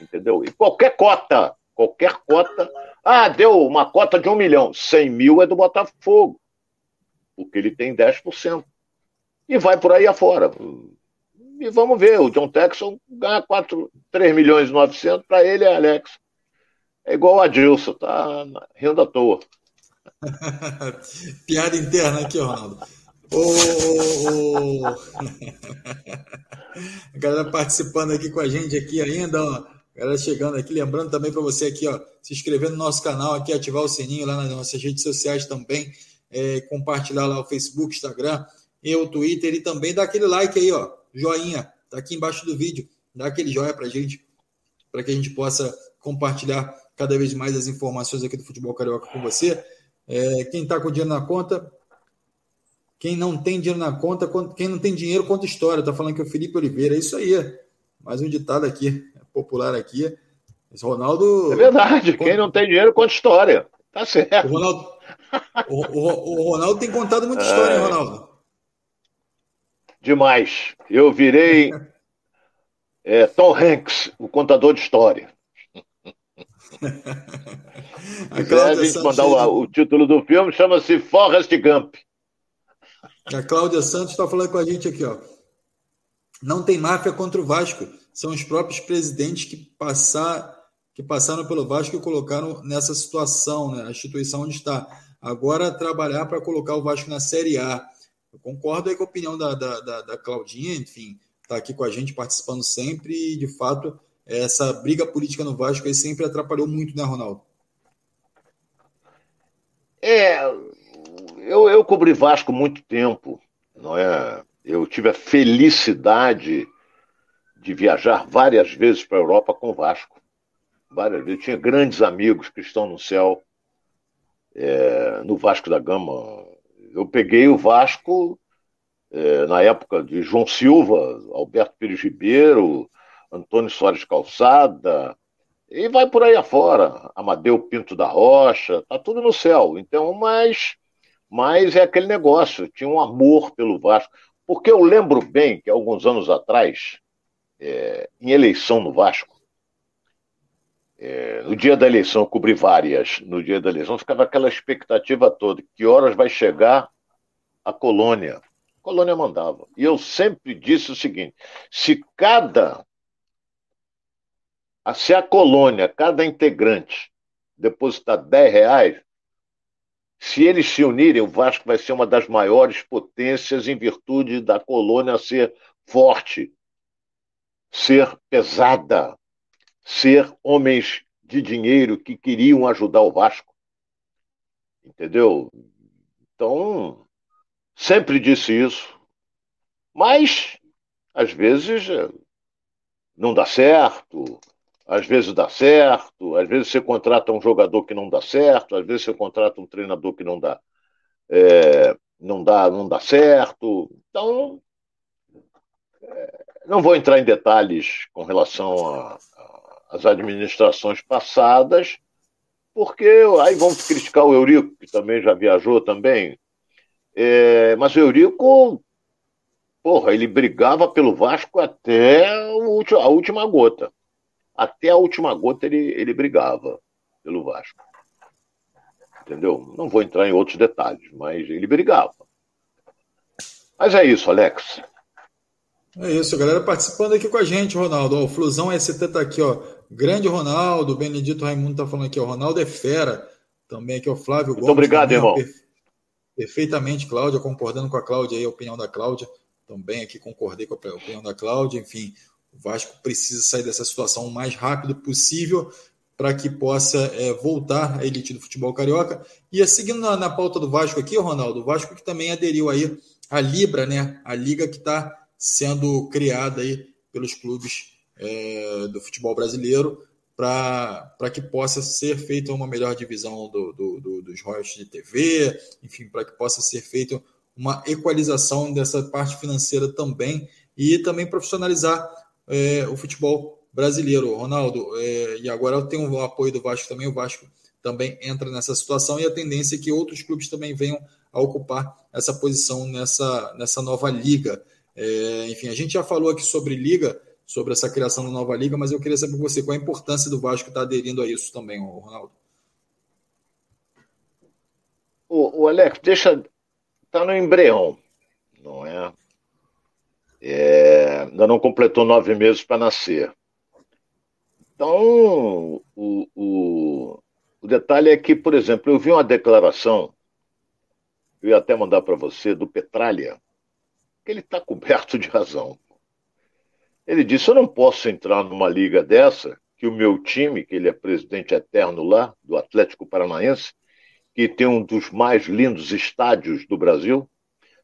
B: Entendeu? E qualquer cota, qualquer cota. Ah, deu uma cota de um milhão. 100 mil é do Botafogo. Porque ele tem 10%. E vai por aí afora. E vamos ver, o John Texon ganha 4, 3 milhões e 900, para ele é Alex. É igual a Adilson, tá rindo à toa.
A: Piada interna aqui, Ronaldo. Oh, a galera participando aqui com a gente aqui ainda, ó. Galera chegando aqui, lembrando também para você aqui, ó, se inscrever no nosso canal aqui, ativar o sininho lá nas nossas redes sociais também, é, compartilhar lá o Facebook, Instagram e o Twitter e também dar aquele like aí, ó, joinha, tá aqui embaixo do vídeo. Dá aquele joia pra gente, para que a gente possa compartilhar cada vez mais as informações aqui do futebol carioca com você. É, quem está com dinheiro na conta, quem não tem dinheiro na conta, quem não tem dinheiro conta história. Tá falando que é o Felipe Oliveira. É isso aí. Mais um ditado aqui, popular aqui. Esse Ronaldo.
B: É verdade. Quem não tem dinheiro conta história. Tá certo.
A: O Ronaldo, o, o, o Ronaldo tem contado muita história, é... hein, Ronaldo?
B: demais. Eu virei é, Tom Hanks, o contador de história. a, Cláudia a gente mandar o, o, título do filme, chama-se Forrest Gump.
A: A Cláudia Santos está falando com a gente aqui, ó. Não tem máfia contra o Vasco. São os próprios presidentes que, passar, que passaram pelo Vasco e colocaram nessa situação, né? a instituição onde está. Agora trabalhar para colocar o Vasco na Série A. Eu concordo aí com a opinião da, da, da, da Claudinha, enfim, está aqui com a gente participando sempre e, de fato, essa briga política no Vasco aí sempre atrapalhou muito, né, Ronaldo?
B: É, eu, eu cobri Vasco muito tempo, não é? Eu tive a felicidade de viajar várias vezes para a Europa com o Vasco. Várias vezes. Eu tinha grandes amigos que estão no céu, é, no Vasco da Gama, eu peguei o Vasco é, na época de João Silva, Alberto Pires Ribeiro, Antônio Soares Calçada, e vai por aí afora, Amadeu Pinto da Rocha, tá tudo no céu. Então, mas, mas é aquele negócio, tinha um amor pelo Vasco. Porque eu lembro bem que alguns anos atrás, é, em eleição no Vasco, é, no dia da eleição, eu cobri várias. No dia da eleição, ficava aquela expectativa toda: que horas vai chegar a colônia? A colônia mandava. E eu sempre disse o seguinte: se cada. Se a colônia, cada integrante, depositar 10 reais, Se eles se unirem, o Vasco vai ser uma das maiores potências em virtude da colônia ser forte, ser pesada, ser homens de dinheiro que queriam ajudar o Vasco. Entendeu? Então, sempre disse isso. Mas, às vezes, não dá certo, às vezes dá certo, às vezes você contrata um jogador que não dá certo, às vezes você contrata um treinador que não dá, é, não dá, não dá certo. Então, é, não vou entrar em detalhes com relação às administrações passadas, porque aí vão criticar o Eurico, que também já viajou também. É, mas o Eurico, porra, ele brigava pelo Vasco até a última gota até a última gota ele, ele brigava pelo Vasco. Entendeu? Não vou entrar em outros detalhes, mas ele brigava. Mas é isso, Alex.
A: É isso, galera participando aqui com a gente, Ronaldo. Ó, o Flusão ST tá aqui, ó. Grande Ronaldo, Benedito Raimundo tá falando aqui, ó. Ronaldo é fera. Também aqui, o Flávio
B: Muito obrigado, também, irmão.
A: Perfe... Perfeitamente, Cláudia, concordando com a Cláudia aí, a opinião da Cláudia. Também aqui concordei com a opinião da Cláudia. Enfim, o Vasco precisa sair dessa situação o mais rápido possível para que possa é, voltar à elite do futebol carioca. E seguindo na, na, pauta do Vasco aqui, Ronaldo, o Vasco que também aderiu aí à Libra, né? A liga que está sendo criada aí pelos clubes é, do futebol brasileiro para que possa ser feita uma melhor divisão do, do, do, dos royalties de TV, enfim, para que possa ser feita uma equalização dessa parte financeira também e também profissionalizar é, o futebol brasileiro. Ronaldo, é, e agora tem o apoio do Vasco também, o Vasco também entra nessa situação e a tendência é que outros clubes também venham a ocupar essa posição nessa, nessa nova liga. É, enfim, a gente já falou aqui sobre liga, sobre essa criação da nova liga, mas eu queria saber você qual a importância do Vasco estar aderindo a isso também, Ronaldo.
B: O, o Alex, deixa. Está no embrião, não é? É, ainda não completou nove meses para nascer. Então, o, o, o, detalhe é que, por exemplo, eu vi uma declaração, eu ia até mandar para você, do Petralha, ele está coberto de razão. Ele disse: Eu não posso entrar numa liga dessa, que o meu time, que ele é presidente eterno lá, do Atlético Paranaense, que tem um dos mais lindos estádios do Brasil,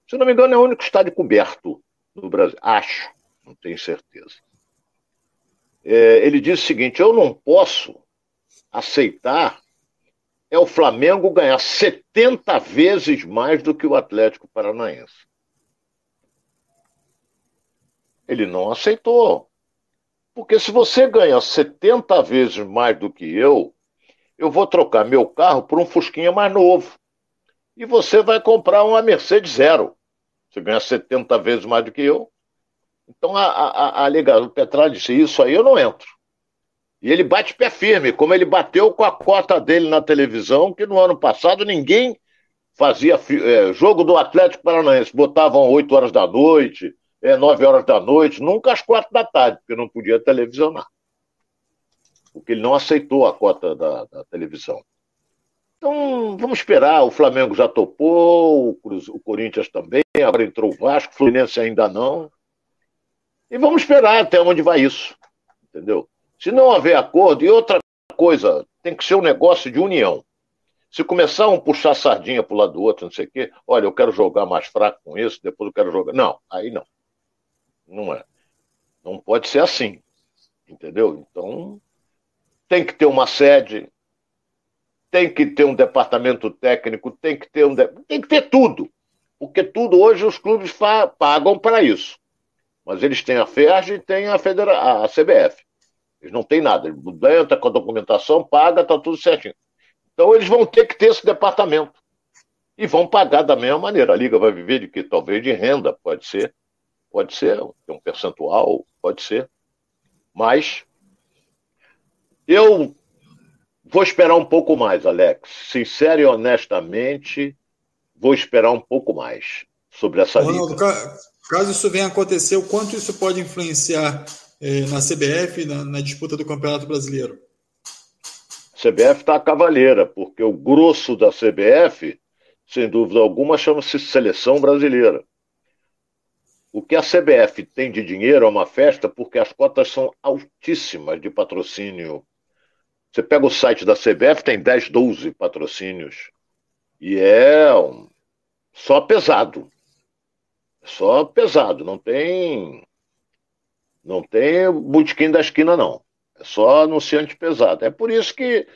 B: se não me engano, é o único estádio coberto no Brasil. Acho, não tenho certeza. É, ele disse o seguinte: eu não posso aceitar é o Flamengo ganhar 70 vezes mais do que o Atlético Paranaense. Ele não aceitou. Porque se você ganha 70 vezes mais do que eu, eu vou trocar meu carro por um Fusquinha mais novo. E você vai comprar uma Mercedes Zero. Você ganha 70 vezes mais do que eu. Então a, a, a o Petralha disse: Isso aí eu não entro. E ele bate pé firme, como ele bateu com a cota dele na televisão, que no ano passado ninguém fazia é, jogo do Atlético Paranaense. Botavam 8 horas da noite, é, 9 horas da noite, nunca às 4 da tarde, porque não podia televisionar. Porque ele não aceitou a cota da, da televisão. Então, vamos esperar. O Flamengo já topou, o, Cruz, o Corinthians também, agora entrou o Vasco, o Fluminense ainda não. E vamos esperar até onde vai isso. Entendeu? Se não haver acordo, e outra coisa, tem que ser um negócio de união. Se começar um puxar sardinha para o lado do outro, não sei o quê, olha, eu quero jogar mais fraco com isso, depois eu quero jogar. Não, aí não. Não é. Não pode ser assim. Entendeu? Então, tem que ter uma sede, tem que ter um departamento técnico, tem que ter um. De... Tem que ter tudo. Porque tudo hoje os clubes pagam para isso. Mas eles têm a FERJ e têm a, Federa... a CBF. Eles não têm nada. Ele entra com a documentação, paga, está tudo certinho. Então eles vão ter que ter esse departamento. E vão pagar da mesma maneira. A Liga vai viver de que? Talvez de renda, pode ser. Pode ser, tem um percentual, pode ser. Mas eu vou esperar um pouco mais, Alex. Sincero e honestamente, vou esperar um pouco mais sobre essa Ronaldo, liga.
A: Caso isso venha a acontecer, o quanto isso pode influenciar eh, na CBF, na, na, disputa do Campeonato Brasileiro?
B: A CBF está a cavaleira, porque o grosso da CBF sem dúvida alguma, chama-se Seleção Brasileira. O que a CBF tem de dinheiro é uma festa porque as cotas são altíssimas de patrocínio. Você pega o site da CBF, tem 10, 12 patrocínios. E é só pesado. Só pesado, não tem não tem botequim da esquina não. É só anunciante pesado. É por isso que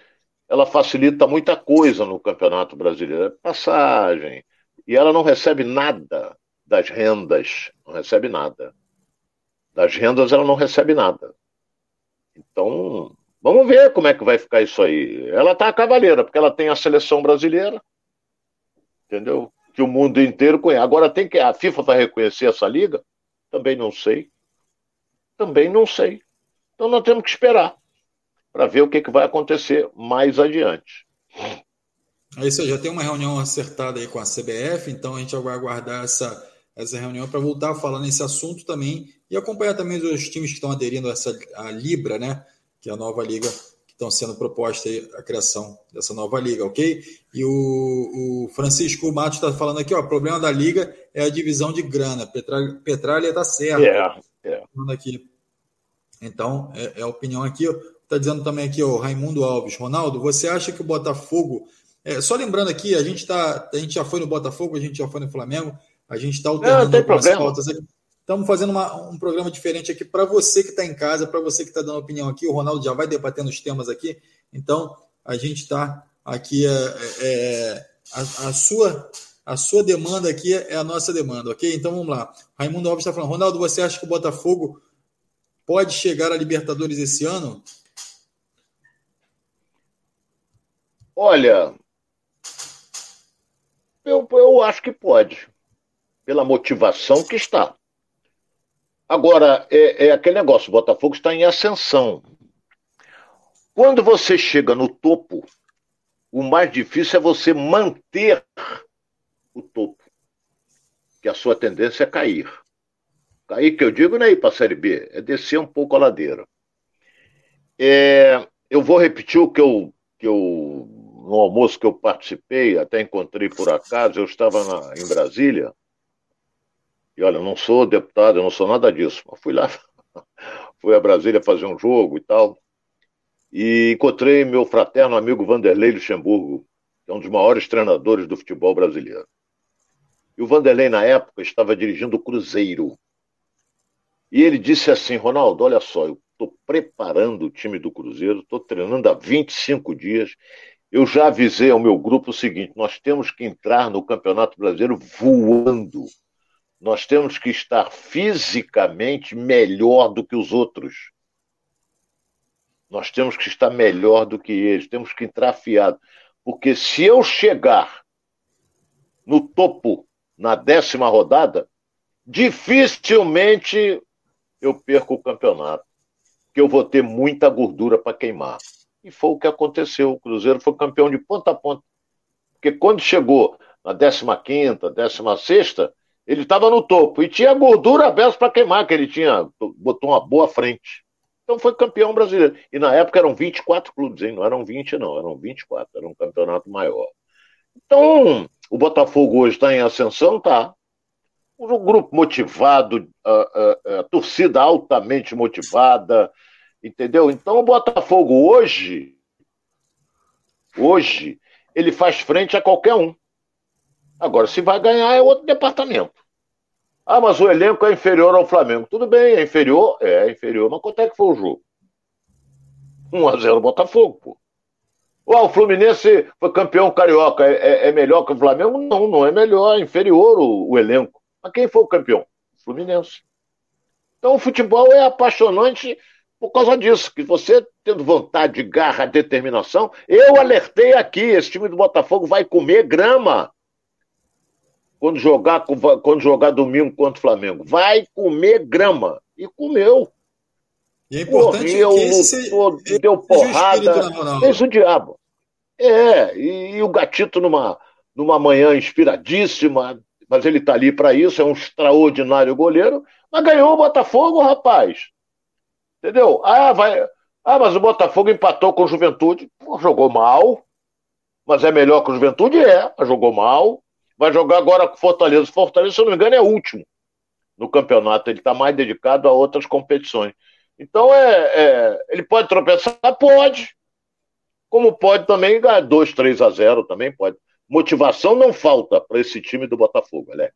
B: ela facilita muita coisa no Campeonato Brasileiro. É passagem. E ela não recebe nada das rendas. Não recebe nada. Das rendas ela não recebe nada. Então, vamos ver como é que vai ficar isso aí. Ela tá a cavaleira, porque ela tem a seleção brasileira. Entendeu? Que o mundo inteiro conhece. Agora tem que. A FIFA vai reconhecer essa liga? Também não sei. Também não sei. Então nós temos que esperar para ver o que, que vai acontecer mais adiante.
A: É isso já tem uma reunião acertada aí com a CBF, então a gente vai aguardar essa, essa reunião para voltar a falar nesse assunto também e acompanhar também os times que estão aderindo a essa a Libra, né? Que é a nova liga que estão sendo proposta aí, a criação dessa nova liga, ok? E o, o Francisco Matos está falando aqui, ó, o problema da liga é a divisão de grana. Petralha, Petralha está certo. É, é. Aqui. Então, é, é a opinião aqui. Está dizendo também aqui o Raimundo Alves. Ronaldo, você acha que o Botafogo. É, só lembrando aqui, a gente, tá, a gente já foi no Botafogo, a gente já foi no Flamengo, a gente está alternando algumas pautas aqui. Estamos fazendo uma, um programa diferente aqui para você que está em casa, para você que está dando opinião aqui. O Ronaldo já vai debatendo os temas aqui. Então, a gente está aqui. É, é, a, a, sua, a sua demanda aqui é a nossa demanda, ok? Então vamos lá. Raimundo Alves está falando: Ronaldo, você acha que o Botafogo pode chegar a Libertadores esse ano?
B: Olha, eu, eu acho que pode, pela motivação que está. Agora, é, é aquele negócio: o Botafogo está em ascensão. Quando você chega no topo, o mais difícil é você manter o topo, que a sua tendência é cair. Aí que eu digo não é ir para a Série B, é descer um pouco a ladeira. É, eu vou repetir o que eu, que eu, no almoço que eu participei, até encontrei por acaso, eu estava na, em Brasília, e olha, eu não sou deputado, eu não sou nada disso, mas fui lá, fui a Brasília fazer um jogo e tal, e encontrei meu fraterno amigo Vanderlei Luxemburgo, que é um dos maiores treinadores do futebol brasileiro. E o Vanderlei, na época, estava dirigindo o Cruzeiro. E ele disse assim: Ronaldo, olha só, eu estou preparando o time do Cruzeiro, estou treinando há 25 dias. Eu já avisei ao meu grupo o seguinte: nós temos que entrar no Campeonato Brasileiro voando. Nós temos que estar fisicamente melhor do que os outros. Nós temos que estar melhor do que eles, temos que entrar afiado. Porque se eu chegar no topo na décima rodada, dificilmente eu perco o campeonato, que eu vou ter muita gordura para queimar. E foi o que aconteceu. O Cruzeiro foi campeão de ponta a ponta. Porque quando chegou na 15, 16, ele estava no topo e tinha gordura aberta para queimar, que ele tinha, botou uma boa frente. Então foi campeão brasileiro. E na época eram 24 clubes, hein? não eram 20, não, eram 24, era um campeonato maior. Então, o Botafogo hoje está em ascensão, tá um grupo motivado, a, a, a, torcida altamente motivada, entendeu? Então o Botafogo hoje, hoje, ele faz frente a qualquer um. Agora, se vai ganhar é outro departamento. Ah, mas o elenco é inferior ao Flamengo. Tudo bem, é inferior? É, é inferior. Mas quanto é que foi o jogo? 1x0 Botafogo, pô. o Fluminense foi campeão carioca, é, é, é, melhor que o Flamengo? Não, não é melhor, é inferior o, o elenco. Mas quem foi o campeão? Fluminense. Então o futebol é apaixonante por causa disso, que você tendo vontade, garra, determinação. Eu alertei aqui, esse time do Botafogo vai comer grama quando jogar, quando jogar domingo contra o Flamengo. Vai comer grama. E comeu.
A: E é importante Correu, que esse lutou,
B: seja, deu porrada, fez o diabo. É, e, e, o gatito numa, numa manhã inspiradíssima, mas ele está ali para isso, é um extraordinário goleiro, mas ganhou o Botafogo, rapaz. Entendeu? Ah, vai. Ah, mas o Botafogo empatou com o Juventude. Pô, jogou mal. Mas é melhor que o Juventude? É, mas jogou mal. Vai jogar agora com Fortaleza. Fortaleza, se eu não me engano, é último no campeonato. Ele está mais dedicado a outras competições. Então, é, é, ele pode tropeçar? Pode. Como pode também ganhar 2, 3 a 0 também pode. Motivação não falta para esse time do Botafogo, né?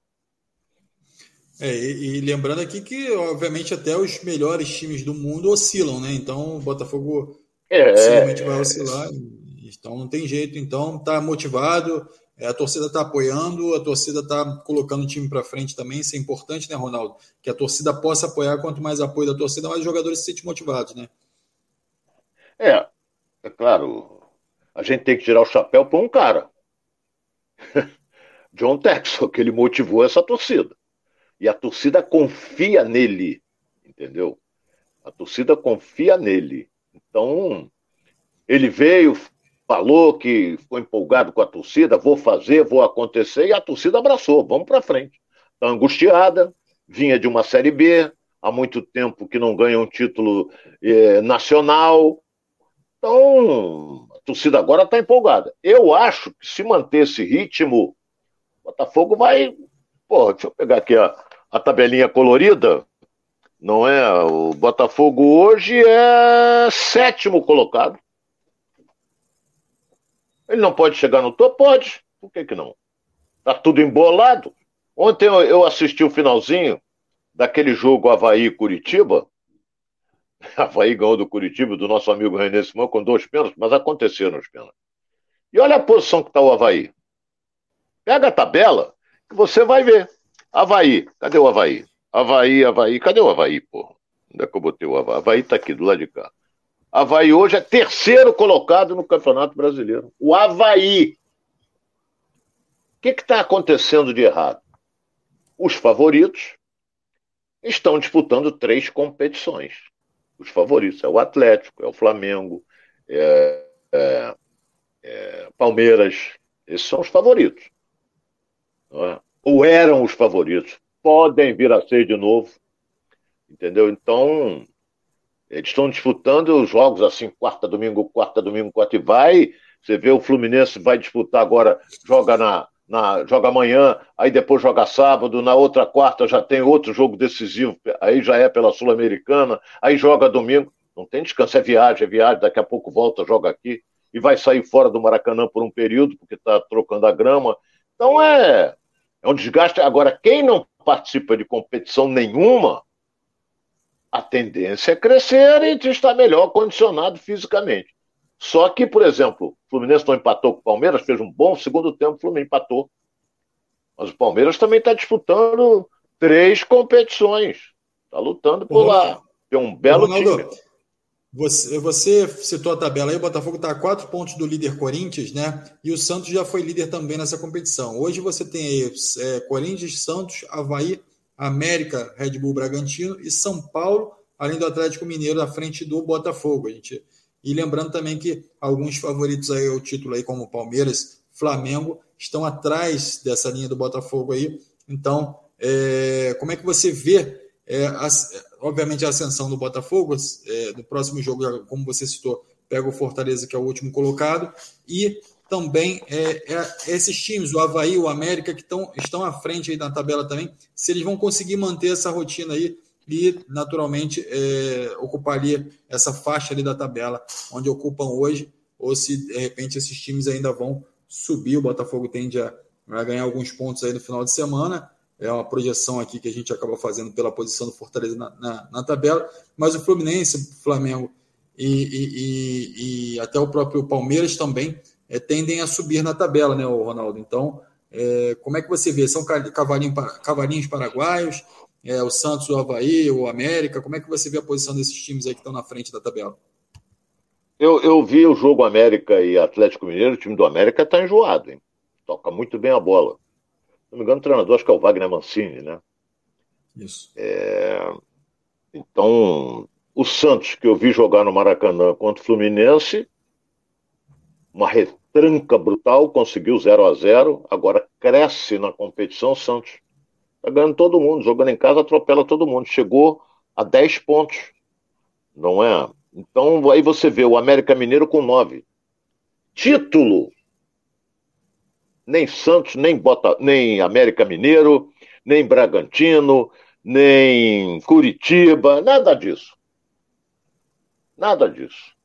A: É, e, e, lembrando aqui que, obviamente, até os melhores times do mundo oscilam, né? Então, o Botafogo é, possivelmente vai oscilar. Então, não tem jeito. Então, tá motivado, é, a torcida tá apoiando, a torcida tá colocando o time para frente também. Isso é importante, né, Ronaldo? Que a torcida possa apoiar. Quanto mais apoio da torcida, mais os jogadores se sentem motivados, né?
B: É, é claro. A gente tem que tirar o chapéu para um cara. John Texel, que ele motivou essa torcida. E a torcida confia nele, entendeu? A torcida confia nele. Então, ele veio, falou que ficou empolgado com a torcida, vou fazer, vou acontecer, e a torcida abraçou, vamos para frente. Está angustiada, vinha de uma Série B, há muito tempo que não ganha um título eh, nacional. Então, a torcida agora está empolgada. Eu acho que se manter esse ritmo, o Botafogo vai. Pô, deixa eu pegar aqui a, a tabelinha colorida, não é? O Botafogo hoje é sétimo colocado. Ele não pode chegar no topo? Pode. Por que, que não? Tá tudo embolado. Ontem eu assisti o finalzinho daquele jogo Havaí-Curitiba. Havaí ganhou do Curitiba, do nosso amigo René Simão, com dois pênaltis, mas aconteceram os pênaltis. E olha a posição que está o Havaí. Pega a tabela que você vai ver. Havaí, cadê o Havaí? Havaí, Havaí, cadê o Havaí, pô? Onde é que eu botei o Havaí? Havaí tá aqui, do lado de cá. Havaí hoje é terceiro colocado no Campeonato Brasileiro. O Havaí. O que está acontecendo de errado? Os favoritos estão disputando três competições. Os favoritos é o Atlético, é o Flamengo, é, é, é Palmeiras. Esses são os favoritos. É? ou eram os favoritos, podem vir a ser de novo, entendeu? Então, eles estão disputando os jogos assim, quarta, domingo, quarta, domingo, quarta, e vai. Você vê o Fluminense vai disputar agora, joga na, na, joga amanhã, aí depois joga sábado, na outra quarta já tem outro jogo decisivo, aí já é pela Sul-Americana, aí joga domingo, não tem descanso, é viagem, é viagem, daqui a pouco volta, joga aqui, e vai sair fora do Maracanã por um período, porque está trocando a grama. Então é, é um desgaste. Agora, quem não participa de competição nenhuma, a tendência é crescer e estar melhor condicionado fisicamente. Só que, por exemplo, o Fluminense não empatou com o Palmeiras, fez um bom segundo tempo, o Fluminense empatou. Mas o Palmeiras também está disputando três competições. Está lutando por lá. Tem um belo Ronaldo, time.
A: Você, você citou a tabela aí, o Botafogo está a quatro pontos do líder Corinthians, né? E o Santos já foi líder também nessa competição. Hoje você tem aí é, Corinthians, Santos, Havaí, América, Red Bull Bragantino e São Paulo, além do Atlético Mineiro à frente do Botafogo. A gente... E lembrando também que alguns favoritos aí ao título aí, como Palmeiras, Flamengo, estão atrás dessa linha do Botafogo aí. Então, é... como é que você vê é, obviamente, a ascensão do Botafogo, é, no próximo jogo, como você citou, pega o Fortaleza, que é o último colocado, e também é, é, esses times, o Havaí, o América, que tão, estão à frente aí na tabela também, se eles vão conseguir manter essa rotina aí e, naturalmente, é, essa faixa ali da tabela, onde ocupam hoje, ou se, de repente, esses times ainda vão subir, o Botafogo tende a, a ganhar alguns pontos aí no final de semana, é uma projeção aqui que a gente acaba fazendo pela posição do Fortaleza na, na, na tabela, mas o Fluminense, Flamengo e, e, e, e, até o próprio Palmeiras também é, tendem a subir na tabela, né, Ronaldo? Então, é, como é que você vê? São cavalinho, cavalinhos paraguaios, é, o Santos, o Havaí, o América, como é que você vê a posição desses times aí que estão na frente da tabela?
B: Eu, eu vi o jogo América e Atlético Mineiro, o time do América está enjoado, hein? Toca muito bem a bola não me engano, o treinador acho que é o Wagner Mancini, né?
A: Isso.
B: É... Então, o Santos, que eu vi jogar no Maracanã contra o Fluminense, uma retranca brutal, conseguiu 0 a 0 agora cresce na competição o Santos. Está ganhando todo mundo, jogando em casa, atropela todo mundo. Chegou a 10 pontos, não é? Então, aí você vê o América Mineiro com 9. Título Nem Santos, nem, Bota, nem América Mineiro, nem Bragantino, nem Curitiba, nada disso. Nada disso.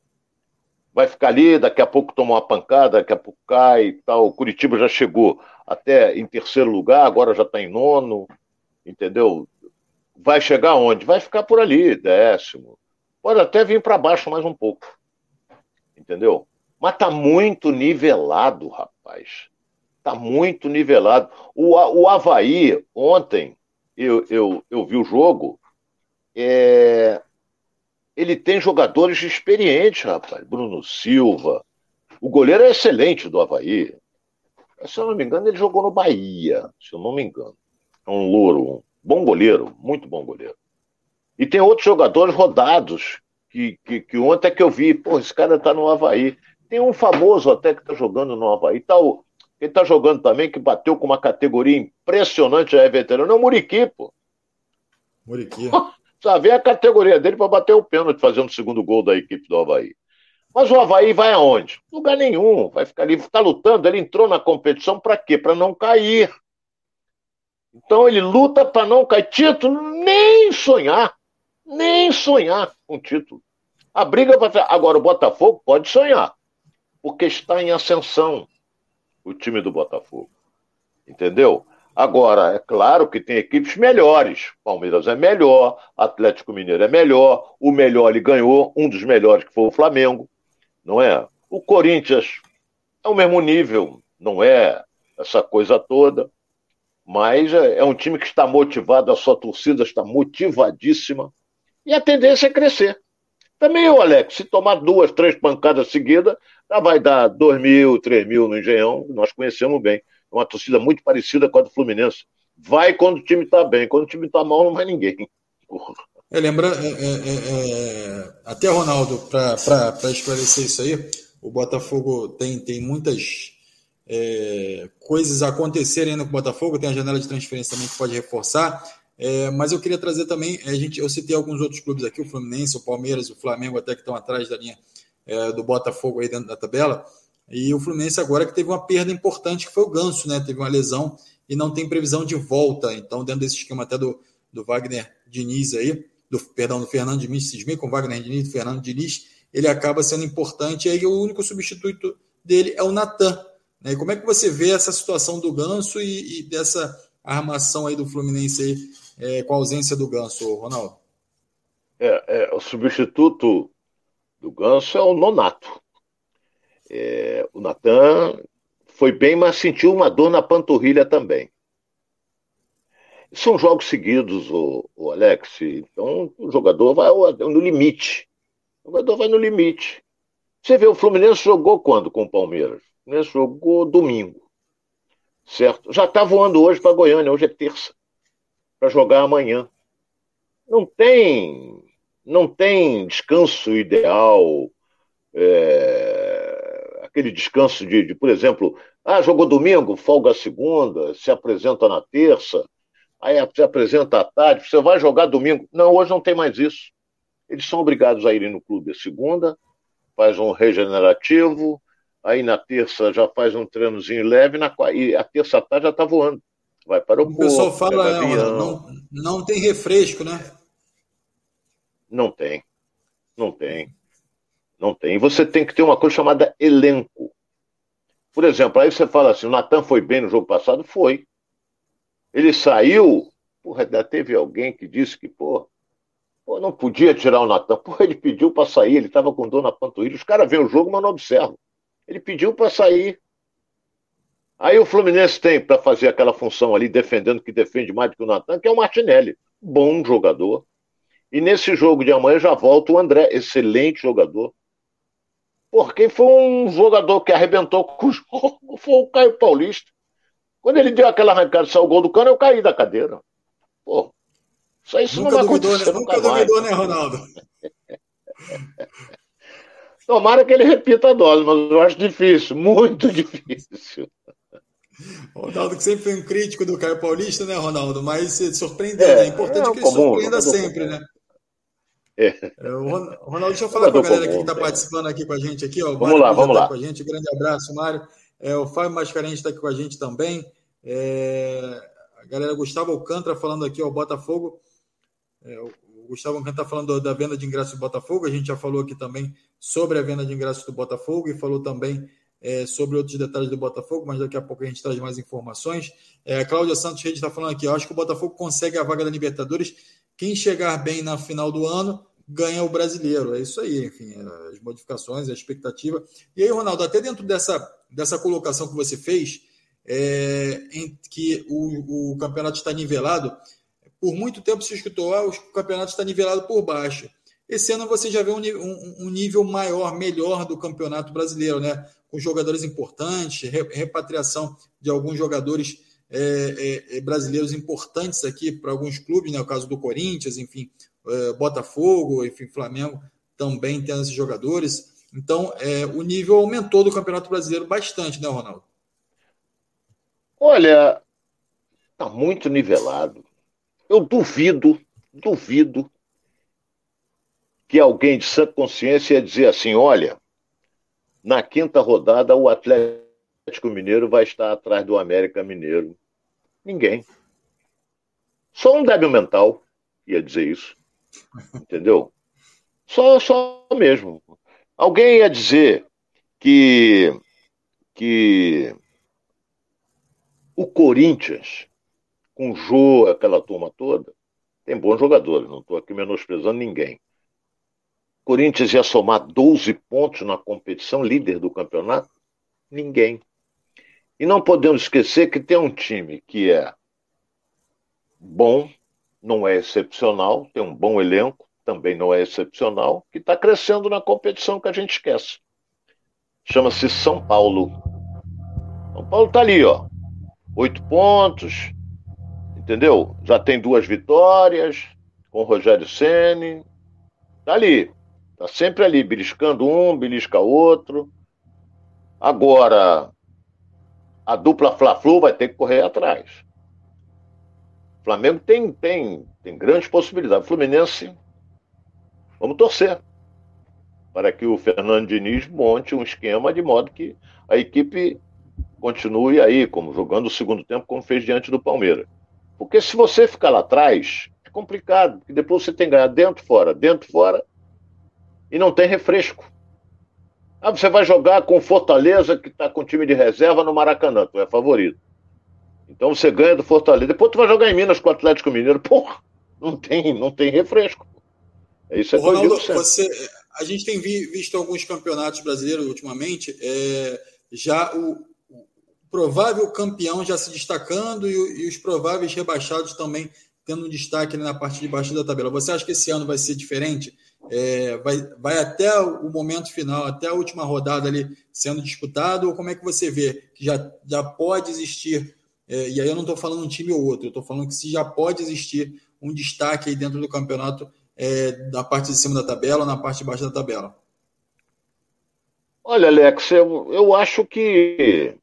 B: Vai ficar ali, daqui a pouco toma uma pancada, daqui a pouco cai e tal. Curitiba já chegou até em terceiro lugar, agora já está em nono, entendeu? Vai chegar onde? Vai ficar por ali, décimo. Pode até vir para baixo mais um pouco. Entendeu? Mas tá muito nivelado, rapaz. Tá muito nivelado. O, o Havaí, ontem, eu, eu, eu vi o jogo, é... ele tem jogadores experientes, rapaz. Bruno Silva. O goleiro é excelente do Havaí. Se eu não me engano, ele jogou no Bahia, se eu não me engano. É um louro, um bom goleiro, muito bom goleiro. E tem outros jogadores rodados, que, que, que ontem é que eu vi, pô, esse cara tá no Havaí. Tem um famoso até que tá jogando no Havaí. Tá o, ele tá jogando também, que bateu com uma categoria impressionante, já é veterano, é o Muriqui, pô. Muriqui. Só vê a categoria dele para bater o pênalti fazendo o segundo gol da equipe do Havaí. Mas o Havaí vai aonde? Lugar nenhum. Vai ficar ali, está lutando. Ele entrou na competição para quê? Para não cair. Então ele luta para não cair. Título, nem sonhar. Nem sonhar com título. A briga vai. Agora, o Botafogo pode sonhar. Porque está em ascensão o time do Botafogo. Entendeu? Agora, é claro que tem equipes melhores. Palmeiras é melhor, Atlético Mineiro é melhor, o melhor ele ganhou, um dos melhores que foi o Flamengo não é? O Corinthians é o mesmo nível, não é essa coisa toda, mas é, é um time que está motivado, a sua torcida está motivadíssima e a tendência é crescer. Também o Alex, se tomar duas, três pancadas seguidas, já vai dar dois mil, três mil no Engenhão, nós conhecemos bem. Uma torcida muito parecida com a do Fluminense. Vai quando o time está bem, quando o time está mal, não vai ninguém.
A: É, lembrando, é, é, é, é até Ronaldo, para esclarecer isso aí, o Botafogo tem, tem muitas é, coisas acontecerem ainda com o Botafogo, tem a janela de transferência também que pode reforçar. Mas eu queria trazer também, a gente, eu citei alguns outros clubes aqui, o Fluminense, o Palmeiras, o Flamengo, até que estão atrás da linha do Botafogo aí dentro da tabela. E o Fluminense agora que teve uma perda importante, que foi o Ganso, né? Teve uma lesão e não tem previsão de volta. Então, dentro desse esquema até do, do Wagner Diniz aí, do perdão, do Fernando Diniz Cismei, com Wagner Diniz, do Fernando Diniz, ele acaba sendo importante. E aí o único substituto dele é o Natan. Né? Como é que você vê essa situação do Ganso e, e dessa armação aí do Fluminense aí, é, com a ausência do Ganso, Ronaldo?
B: É, é, o substituto do Ganso é o Nonato. É, o Natan foi bem, mas sentiu uma dor na panturrilha também. São jogos seguidos, o, o Alex. Então o jogador vai no limite. O jogador vai no limite. Você vê, o Fluminense jogou quando com o Palmeiras? O Fluminense jogou domingo. Certo? Já está voando hoje para Goiânia, hoje é terça. Para jogar amanhã. Não tem. Não tem descanso ideal. É, aquele descanso de, de, por exemplo, ah, jogou domingo, folga segunda, se apresenta na terça aí você apresenta à tarde, você vai jogar domingo. Não, hoje não tem mais isso. Eles são obrigados a irem no clube a segunda, faz um regenerativo, aí na terça já faz um treinozinho leve, na, e a terça à tarde já está voando. Vai para o, o
A: pessoal fala, é, não, não tem refresco, né?
B: Não tem. Não tem. Não tem. Você tem que ter uma coisa chamada elenco. Por exemplo, aí você fala assim, o Natan foi bem no jogo passado? Foi. Ele saiu, porra, ainda teve alguém que disse que, pô, pô não podia tirar o Natan. Pô, ele pediu para sair, ele estava com dor na panturrilha. Os caras veem o jogo, mas não observam. Ele pediu para sair. Aí o Fluminense tem para fazer aquela função ali, defendendo que defende mais do que o Natan, que é o Martinelli. Bom jogador. E nesse jogo de amanhã já volta o André, excelente jogador. Porque foi um jogador que arrebentou com o jogo, foi o Caio Paulista. Quando ele deu aquela arrancada e saiu o gol do cano, eu caí da cadeira. Pô,
A: aí isso nunca não vai duvidou, acontecer né? nunca, nunca duvidou, né, Ronaldo?
B: Tomara que ele repita a dose, mas eu acho difícil, muito difícil.
A: Ronaldo, que sempre foi um crítico do Caio Paulista, né, Ronaldo? Mas surpreendeu, é, né? É importante é, que ele comum, surpreenda sempre, né? É. é o Ronaldo, deixa eu falar com a galera comum, que está participando aqui com a gente aqui, ó.
B: Vamos lá, vamos tá lá.
A: Com a gente. Grande abraço, Mário. É, o Fábio Mascarenhas está aqui com a gente também. É, a galera Gustavo Alcântara falando aqui, o Botafogo. É, o Gustavo Alcântara está falando da venda de ingressos do Botafogo. A gente já falou aqui também sobre a venda de ingressos do Botafogo e falou também é, sobre outros detalhes do Botafogo, mas daqui a pouco a gente traz mais informações. É, a Cláudia Santos Rede está falando aqui, eu acho que o Botafogo consegue a vaga da Libertadores. Quem chegar bem na final do ano ganha o brasileiro. É isso aí, enfim, é, as modificações, a expectativa. E aí, Ronaldo, até dentro dessa, dessa colocação que você fez, é, em que o, o campeonato está nivelado, por muito tempo se escutou, ah, o campeonato está nivelado por baixo. Esse ano você já vê um, um, um, nível maior, melhor do campeonato brasileiro, né? Com jogadores importantes, repatriação de alguns jogadores é, é, é, brasileiros importantes aqui para alguns clubes, né? O caso do Corinthians, enfim, é, Botafogo, enfim, Flamengo também tendo esses jogadores. Então, é, o nível aumentou do Campeonato Brasileiro bastante, né, Ronaldo?
B: Olha, está muito nivelado. Eu duvido, duvido que alguém de sã consciência ia dizer assim: olha, na quinta rodada o Atlético Mineiro vai estar atrás do América Mineiro. Ninguém. Só um débil mental ia dizer isso. Entendeu? Só, só mesmo. Alguém ia dizer que, que o Corinthians, com o Jô, aquela turma toda, tem bons jogadores, não estou aqui menosprezando ninguém. Corinthians ia somar 12 pontos na competição, líder do campeonato? Ninguém. E não podemos esquecer que tem um time que é bom, não é excepcional, tem um bom elenco, também não é excepcional, que está crescendo na competição que a gente esquece. Chama-se São Paulo. São Paulo está ali, ó. Oito pontos, entendeu? Já tem duas vitórias com o Rogério Ceni. Está ali. Está sempre ali, beliscando um, belisca outro. Agora, a dupla Fla-Flu vai ter que correr atrás. O Flamengo tem, tem, tem grandes possibilidades. Fluminense, vamos torcer para que o Fernando Diniz monte um esquema de modo que a equipe continue aí, como jogando o segundo tempo, como fez diante do Palmeiras. Porque se você ficar lá atrás, é complicado, porque depois você tem que ganhar dentro, fora, dentro, fora, e não tem refresco. Ah, você vai jogar com Fortaleza, que está com time de reserva no Maracanã, tu é favorito. Então você ganha do Fortaleza. Depois tu vai jogar em Minas com o Atlético Mineiro. Porra, não tem, não tem refresco.
A: É isso é Ronaldo, você, a gente tem visto alguns campeonatos brasileiros ultimamente, é, já o, o, provável campeão já se destacando e, e, os prováveis rebaixados também tendo um destaque na parte de baixo da tabela. Você acha que esse ano vai ser diferente? É, vai, vai até o momento final, até a última rodada ali sendo disputado? Ou como é que você vê que já, já pode existir é, e aí eu não estou falando um time ou outro, eu estou falando que se já pode existir um destaque aí dentro do campeonato é, na parte de cima da tabela na parte de baixo da tabela.
B: Olha, Alex, eu, eu acho que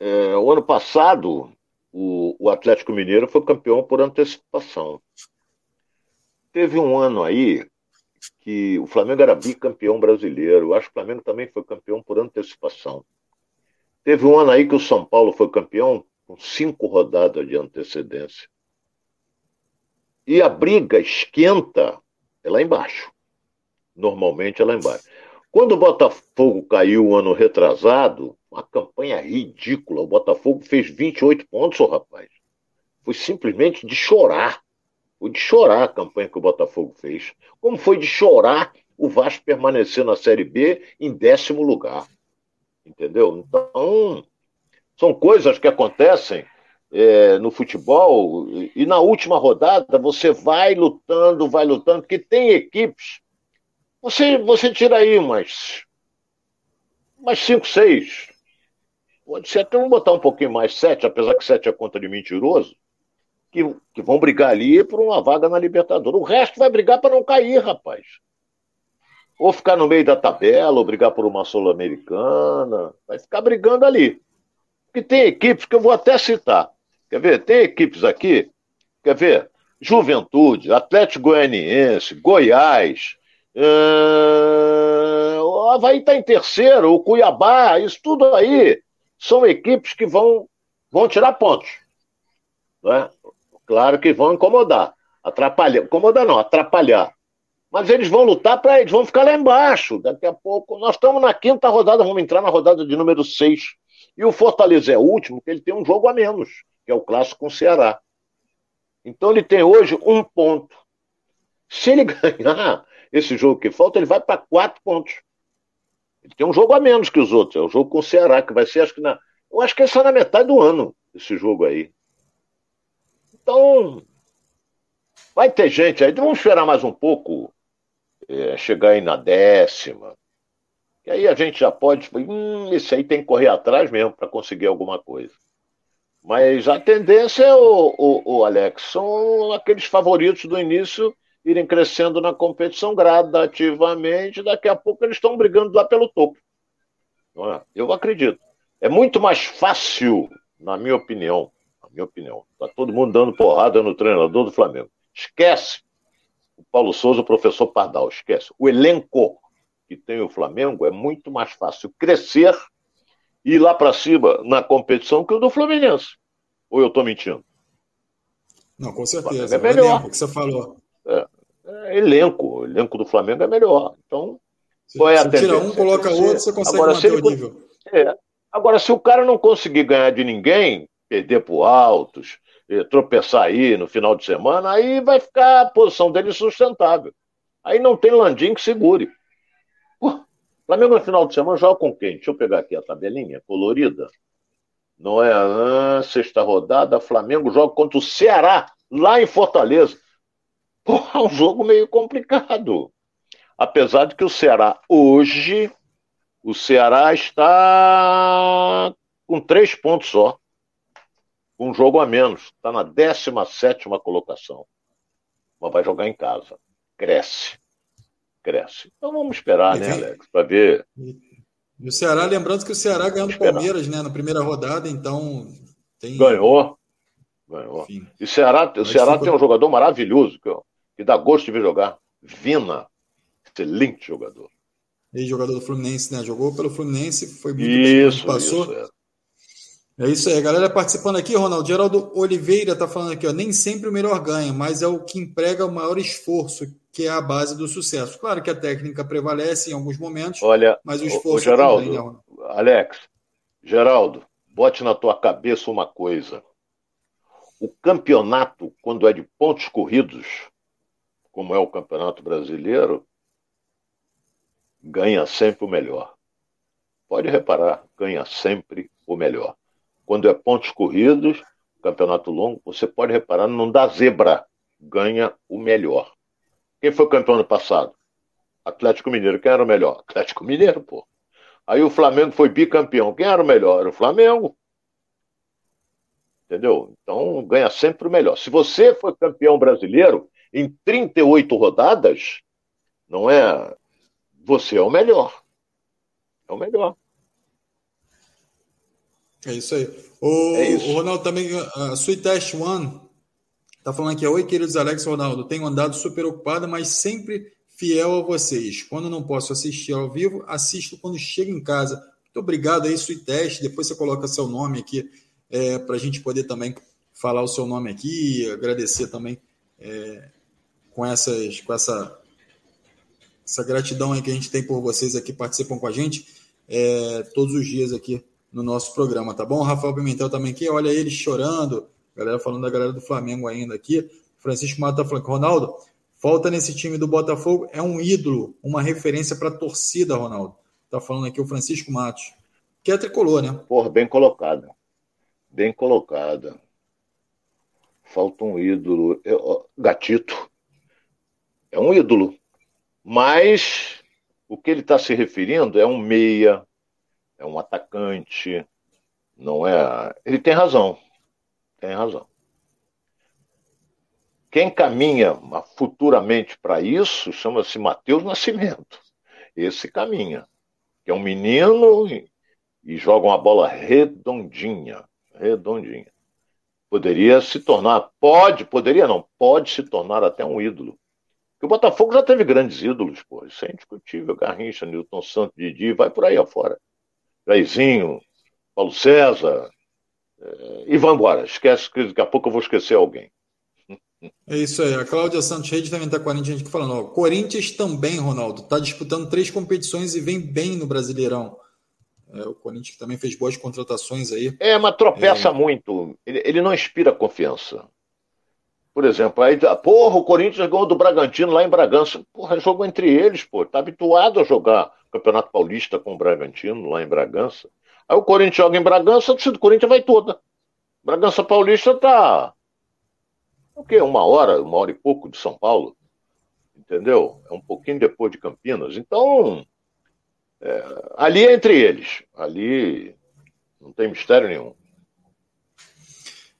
B: é, o ano passado o, o Atlético Mineiro foi campeão por antecipação. Teve um ano aí que o Flamengo era bicampeão brasileiro. Eu acho que o Flamengo também foi campeão por antecipação. Teve um ano aí que o São Paulo foi campeão com cinco rodadas de antecedência. E a briga esquenta é lá embaixo. Normalmente é lá embaixo. Quando o Botafogo caiu o ano retrasado, uma campanha ridícula. O Botafogo fez 28 pontos, rapaz. Foi simplesmente de chorar. Foi de chorar a campanha que o Botafogo fez. Como foi de chorar o Vasco permanecer na Série B em décimo lugar. Entendeu? Então, são coisas que acontecem é, no futebol e na última rodada você vai lutando, vai lutando, porque tem equipes. Você, você tira aí umas, umas cinco, seis. Pode ser até vamos botar um pouquinho mais, sete, apesar que sete é conta de mentiroso, que, que vão brigar ali por uma vaga na Libertadores. O resto vai brigar para não cair, rapaz ou ficar no meio da tabela, ou brigar por uma Sul-Americana, vai ficar brigando ali. Porque tem equipes que eu vou até citar. Quer ver? Tem equipes aqui, quer ver? Juventude, Atlético Goianiense, Goiás, uh, Havaí está em terceiro, o Cuiabá, isso tudo aí são equipes que vão, vão tirar pontos. Né? Claro que vão incomodar. Atrapalhar. Incomodar não, atrapalhar. Mas eles vão lutar para eles, vão ficar lá embaixo. Daqui a pouco. Nós estamos na quinta rodada, vamos entrar na rodada de número 6. E o Fortaleza é o último, que ele tem um jogo a menos, que é o clássico com o Ceará. Então ele tem hoje um ponto. Se ele ganhar esse jogo que falta, ele vai para quatro pontos. Ele tem um jogo a menos que os outros. É o jogo com o Ceará, que vai ser, acho que na. Eu acho que é só na metade do ano, esse jogo aí. Então, vai ter gente aí. Vamos esperar mais um pouco, é, chegar aí na décima. E aí a gente já pode. Hum, esse aí tem que correr atrás mesmo para conseguir alguma coisa. Mas a tendência, o, o, o Alex, são aqueles favoritos do início irem crescendo na competição gradativamente, daqui a pouco eles estão brigando lá pelo topo. É? Eu acredito. É muito mais fácil, na minha opinião, na minha opinião, tá todo mundo dando porrada no treinador do Flamengo. Esquece o Paulo Souza, o professor Pardal, esquece. O elenco que tem o Flamengo é muito mais fácil crescer e ir lá para cima na competição que o do Fluminense. Ou eu estou mentindo?
A: Não, com certeza. É melhor. O que você falou.
B: É, é, elenco. O elenco do Flamengo é melhor. Então,
A: se, qual é a se tira um, coloca outro, você consegue
B: agora, manter o nível. É, agora, se o cara não conseguir ganhar de ninguém, perder por altos, tropeçar aí no final de semana, aí vai ficar a posição dele sustentável. Aí não tem Landim que segure. Pô, Flamengo no final de semana joga com quem? Deixa eu pegar aqui a tabelinha colorida. Não é a sexta rodada, Flamengo joga contra o Ceará, lá em Fortaleza. É um jogo meio complicado. Apesar de que o Ceará hoje, o Ceará está com três pontos só. Um jogo a menos. Está na 17 colocação. Mas vai jogar em casa. Cresce. Cresce. Então vamos esperar, né, Alex, para ver.
A: E o Ceará, lembrando que o Ceará ganhou do Palmeiras, né, na primeira rodada, então.
B: Tem... Ganhou. Ganhou. Enfim, e o Ceará, o Ceará tem um jogador maravilhoso, que, que dá gosto de ver jogar. Vina. Excelente jogador.
A: Ex-jogador do Fluminense, né? Jogou pelo Fluminense, foi muito isso, bem passou. Isso, é. É. isso aí, a galera participando aqui, Ronaldo. Geraldo Oliveira tá falando aqui, ó. Nem sempre o melhor ganha, mas é o que emprega o maior esforço, que é a base do sucesso. Claro que a técnica prevalece em alguns momentos,
B: Olha,
A: mas o
B: esforço. O Geraldo, também, né, Alex, Geraldo, bote na tua cabeça uma coisa. O campeonato, quando é de pontos corridos, como é o Campeonato Brasileiro, ganha sempre o melhor. Pode reparar, ganha sempre o melhor. Quando é pontos corridos, campeonato longo, você pode reparar, não dá zebra, ganha o melhor. Quem foi campeão ano passado? Atlético Mineiro. Quem era o melhor? Atlético Mineiro, pô. Aí o Flamengo foi bicampeão. Quem era o melhor? Era o Flamengo. Entendeu? Então ganha sempre o melhor. Se você for campeão brasileiro, em 38 rodadas, não é. Você é o melhor. É o melhor.
A: É isso aí. O, é isso. o Ronaldo também, a Sweet Test One, tá falando aqui, oi queridos Alex Ronaldo, tenho andado super ocupado, mas sempre fiel a vocês. Quando não posso assistir ao vivo, assisto quando chego em casa. Muito obrigado aí, Test. Depois você coloca seu nome aqui é, para a gente poder também falar o seu nome aqui, agradecer também é, com, essas, com essa, essa gratidão aí que a gente tem por vocês aqui participam com a gente é, todos os dias aqui no nosso programa, tá bom? Rafael Pimentel também aqui, olha ele chorando, galera falando da galera do Flamengo ainda aqui. Francisco Mato tá falando Ronaldo, falta nesse time do Botafogo, é um ídolo, uma referência para a torcida, Ronaldo. Tá falando aqui o Francisco Matos, que é tricolor, né?
B: Porra, bem colocada. Bem colocada. Falta um ídolo. Eu, gatito é um ídolo. Mas o que ele está se referindo é um meia, é um atacante, não é. Ele tem razão. Tem razão. Quem caminha futuramente para isso chama-se Matheus Nascimento. Esse caminha. Que é um menino e, e joga uma bola redondinha. Redondinha. Poderia se tornar, pode, poderia não, pode se tornar até um ídolo Porque o Botafogo já teve grandes ídolos, pô. Isso é indiscutível. Garrincha, Newton Santos, Didi, vai por aí afora. Jairzinho, Paulo César. É, e vamos embora. Esquece que daqui a pouco eu vou esquecer alguém.
A: É isso aí. A Cláudia Santos Reis também está com a gente aqui falando. Ó, Corinthians também, Ronaldo, está disputando três competições e vem bem no Brasileirão. É, o Corinthians também fez boas contratações aí.
B: É, mas tropeça é... muito. Ele, ele, não inspira confiança. Por exemplo, aí, porra, o Corinthians ganhou do Bragantino lá em Bragança. Porra, é jogo entre eles, pô. Tá habituado a jogar Campeonato Paulista com o Bragantino lá em Bragança. Aí o Corinthians joga em Bragança, a torcida do Corinthians vai toda. Bragança Paulista tá. O quê? Uma hora, uma hora e pouco de São Paulo. Entendeu? É um pouquinho depois de Campinas. Então, é, ali é entre eles. Ali não tem mistério nenhum.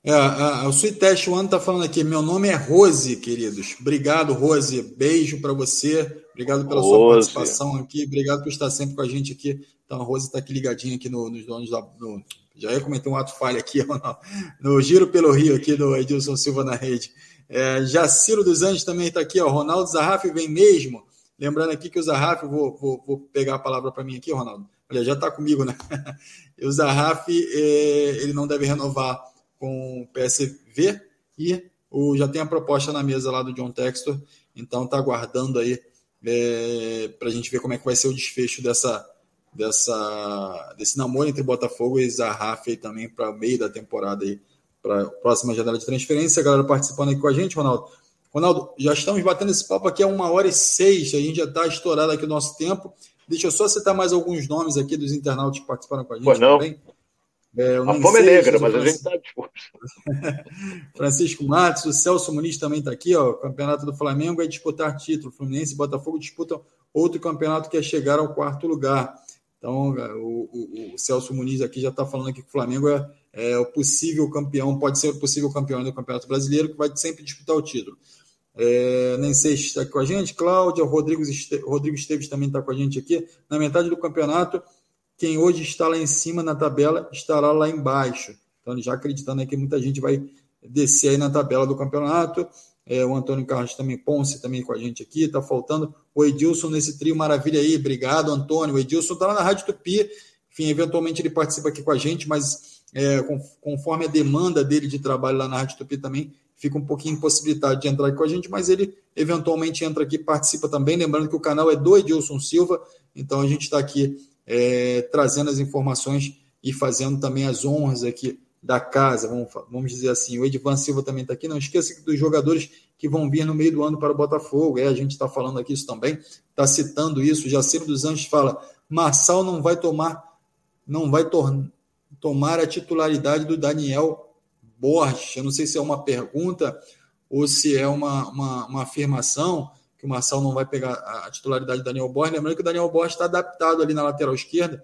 A: É, a, a, o Test One está falando aqui. Meu nome é Rose, queridos. Obrigado, Rose. Beijo para você. Obrigado pela Rose. sua participação aqui. Obrigado por estar sempre com a gente aqui. Então, a Rose está aqui ligadinha aqui no, nos donos da. No, já ia cometer um ato falha aqui, no Giro pelo Rio, aqui do Edilson Silva na rede. É, Jaciro dos Anjos também está aqui, ó. Ronaldo Zarraf vem mesmo. Lembrando aqui que o Zarraf, vou, vou, vou pegar a palavra para mim aqui, Ronaldo. Olha, já está comigo, né? o Zarraf, é, ele não deve renovar com o PSV e o, já tem a proposta na mesa lá do John Textor, então está aguardando aí é, para a gente ver como é que vai ser o desfecho dessa, dessa, desse namoro entre Botafogo e Zarraf também para meio da temporada aí, para a próxima janela de transferência. A galera participando aqui com a gente, Ronaldo. Ronaldo, já estamos batendo esse papo aqui há uma hora e seis, a gente já está estourado aqui o nosso tempo. Deixa eu só citar mais alguns nomes aqui dos internautas que participaram com a gente
B: pois não. também. É, a fome é negra, mas a gente está disposto.
A: Francisco Matos, o Celso Muniz também está aqui, ó. O campeonato do Flamengo é disputar título. Fluminense e Botafogo disputam outro campeonato que é chegar ao quarto lugar. Então, o, o, o Celso Muniz aqui já está falando aqui que o Flamengo é, é, o possível campeão, pode ser o possível campeão do Campeonato Brasileiro, que vai sempre disputar o título. É, nem sei se está com a gente, Cláudia, Rodrigo, Rodrigo Esteves também está com a gente aqui. Na metade do campeonato, quem hoje está lá em cima na tabela estará lá embaixo. Então, já acreditando que muita gente vai descer aí na tabela do campeonato. É, o Antônio Carlos também, Ponce também com a gente aqui, está faltando o Edilson nesse trio maravilha aí. Obrigado, Antônio. O Edilson está lá na Rádio Tupi. Enfim, eventualmente ele participa aqui com a gente, mas é, conforme a demanda dele de trabalho lá na Rádio Tupi também, fica um pouquinho impossibilitado de entrar aqui com a gente, mas ele eventualmente entra aqui, participa também. Lembrando que o canal é do Edilson Silva, então a gente está aqui é, trazendo as informações e fazendo também as honras aqui da casa, vamos, vamos dizer assim. O Edvan Silva também está aqui. Não esqueça dos jogadores que vão vir no meio do ano para o Botafogo. É, a gente está falando aqui isso também, está citando isso. Jaciro dos Anjos fala: Marçal não vai tomar, não vai tomar a titularidade do Daniel Borges. Eu não sei se é uma pergunta ou se é uma, uma, uma afirmação que o Marçal não vai pegar a titularidade do Daniel Borges. Lembrando que o Daniel Borges está adaptado ali na lateral esquerda.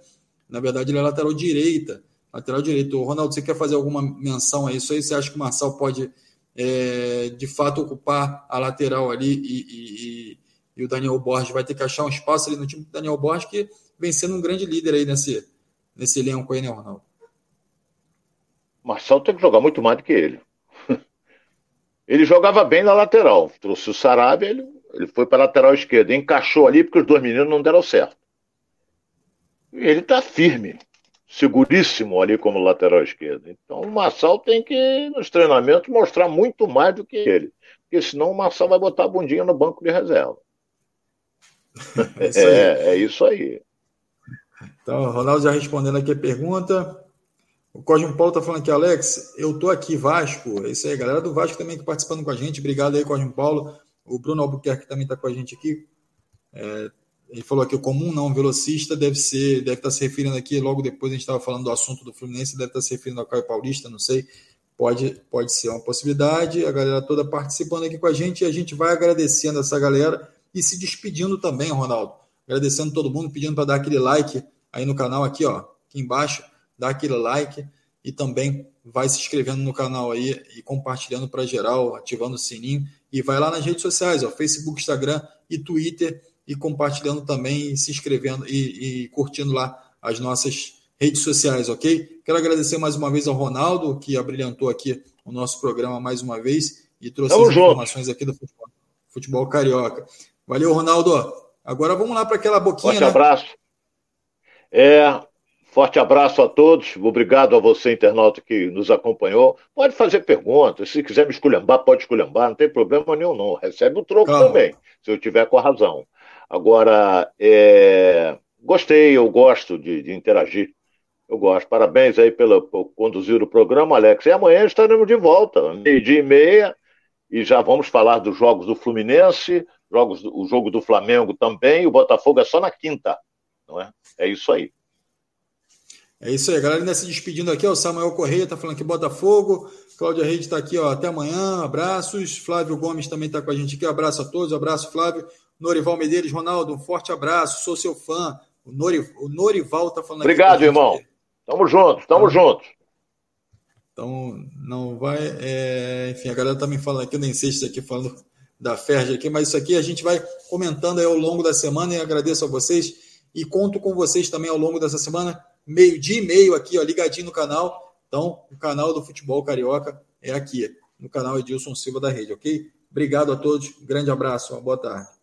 A: Na verdade, ele é lateral direita. Lateral direito. Ronaldo, você quer fazer alguma menção a isso aí? Você acha que o Marçal pode, é, de fato, ocupar a lateral ali e, e, e, o Daniel Borges vai ter que achar um espaço ali no time do Daniel Borges, que vem sendo um grande líder aí nesse, nesse elenco aí, né, Ronaldo?
B: Marçal tem que jogar muito mais do que ele. Ele jogava bem na lateral. Trouxe o Sarabia, ele ele foi para a lateral esquerda, encaixou ali porque os dois meninos não deram certo. E ele está firme, seguríssimo ali como lateral esquerdo. Então o Marçal tem que, nos treinamentos, mostrar muito mais do que ele. Porque senão o Marçal vai botar a bundinha no banco de reserva. É isso aí. É, é isso aí.
A: Então, Ronaldo já respondendo aqui a pergunta. O Cosmo Paulo está falando aqui, Alex, eu tô aqui, Vasco. É isso aí, galera do Vasco também que participando com a gente. Obrigado aí, Cosmo Paulo. O Bruno Albuquerque também está com a gente aqui. É, ele falou que o comum não velocista deve ser, deve estar tá se referindo aqui, logo depois a gente estava falando do assunto do Fluminense, deve estar tá se referindo ao Caio Paulista, não sei. Pode, pode ser uma possibilidade. A galera toda participando aqui com a gente e a gente vai agradecendo essa galera e se despedindo também, Ronaldo. Agradecendo todo mundo, pedindo para dar aquele like aí no canal, aqui, ó, aqui embaixo, dá aquele like e também vai se inscrevendo no canal aí e compartilhando para geral, ativando o sininho e vai lá nas redes sociais, ó, Facebook, Instagram e Twitter, e compartilhando também, se inscrevendo e, e curtindo lá as nossas redes sociais, ok? Quero agradecer mais uma vez ao Ronaldo, que abrilhantou aqui o nosso programa mais uma vez e trouxe as informações aqui do futebol, futebol carioca. Valeu, Ronaldo. Agora vamos lá para aquela boquinha.
B: Forte
A: né?
B: abraço. É, forte abraço a todos. Obrigado a você, internauta, que nos acompanhou. Pode fazer perguntas. Se quiser me esculhambar, pode esculhambar. Não tem problema nenhum, não. Recebe o troco Calma. também, se eu tiver com a razão. Agora, é... gostei, eu gosto de, de interagir. Eu gosto. Parabéns aí pelo, por conduzir o programa, Alex. E amanhã estaremos de volta, meio-dia e meia, e já vamos falar dos jogos do Fluminense, jogos, o jogo do Flamengo também, o Botafogo é só na quinta, não é? É isso aí.
A: É isso aí, a galera ainda se despedindo aqui, o Samuel Correia está falando que Botafogo, Cláudia Reide está aqui, ó, até amanhã, abraços, Flávio Gomes também está com a gente aqui, abraço a todos, abraço Flávio, Norival Medeiros, Ronaldo, um forte abraço, sou seu fã, o, Nori, o Norival está falando
B: Obrigado, aqui. Obrigado, irmão, tamo juntos, tamo então, juntos.
A: Então, não vai, é, enfim, a galera também falando aqui, eu nem sei se aqui falando da Ferge aqui, mas isso aqui a gente vai comentando aí ao longo da semana e agradeço a vocês e conto com vocês também ao longo dessa semana, meio dia e meio aqui, ó, ligadinho no canal. Então, o canal do Futebol Carioca é aqui, no canal Edilson Silva da Rede, ok? Obrigado a todos, grande abraço, boa tarde.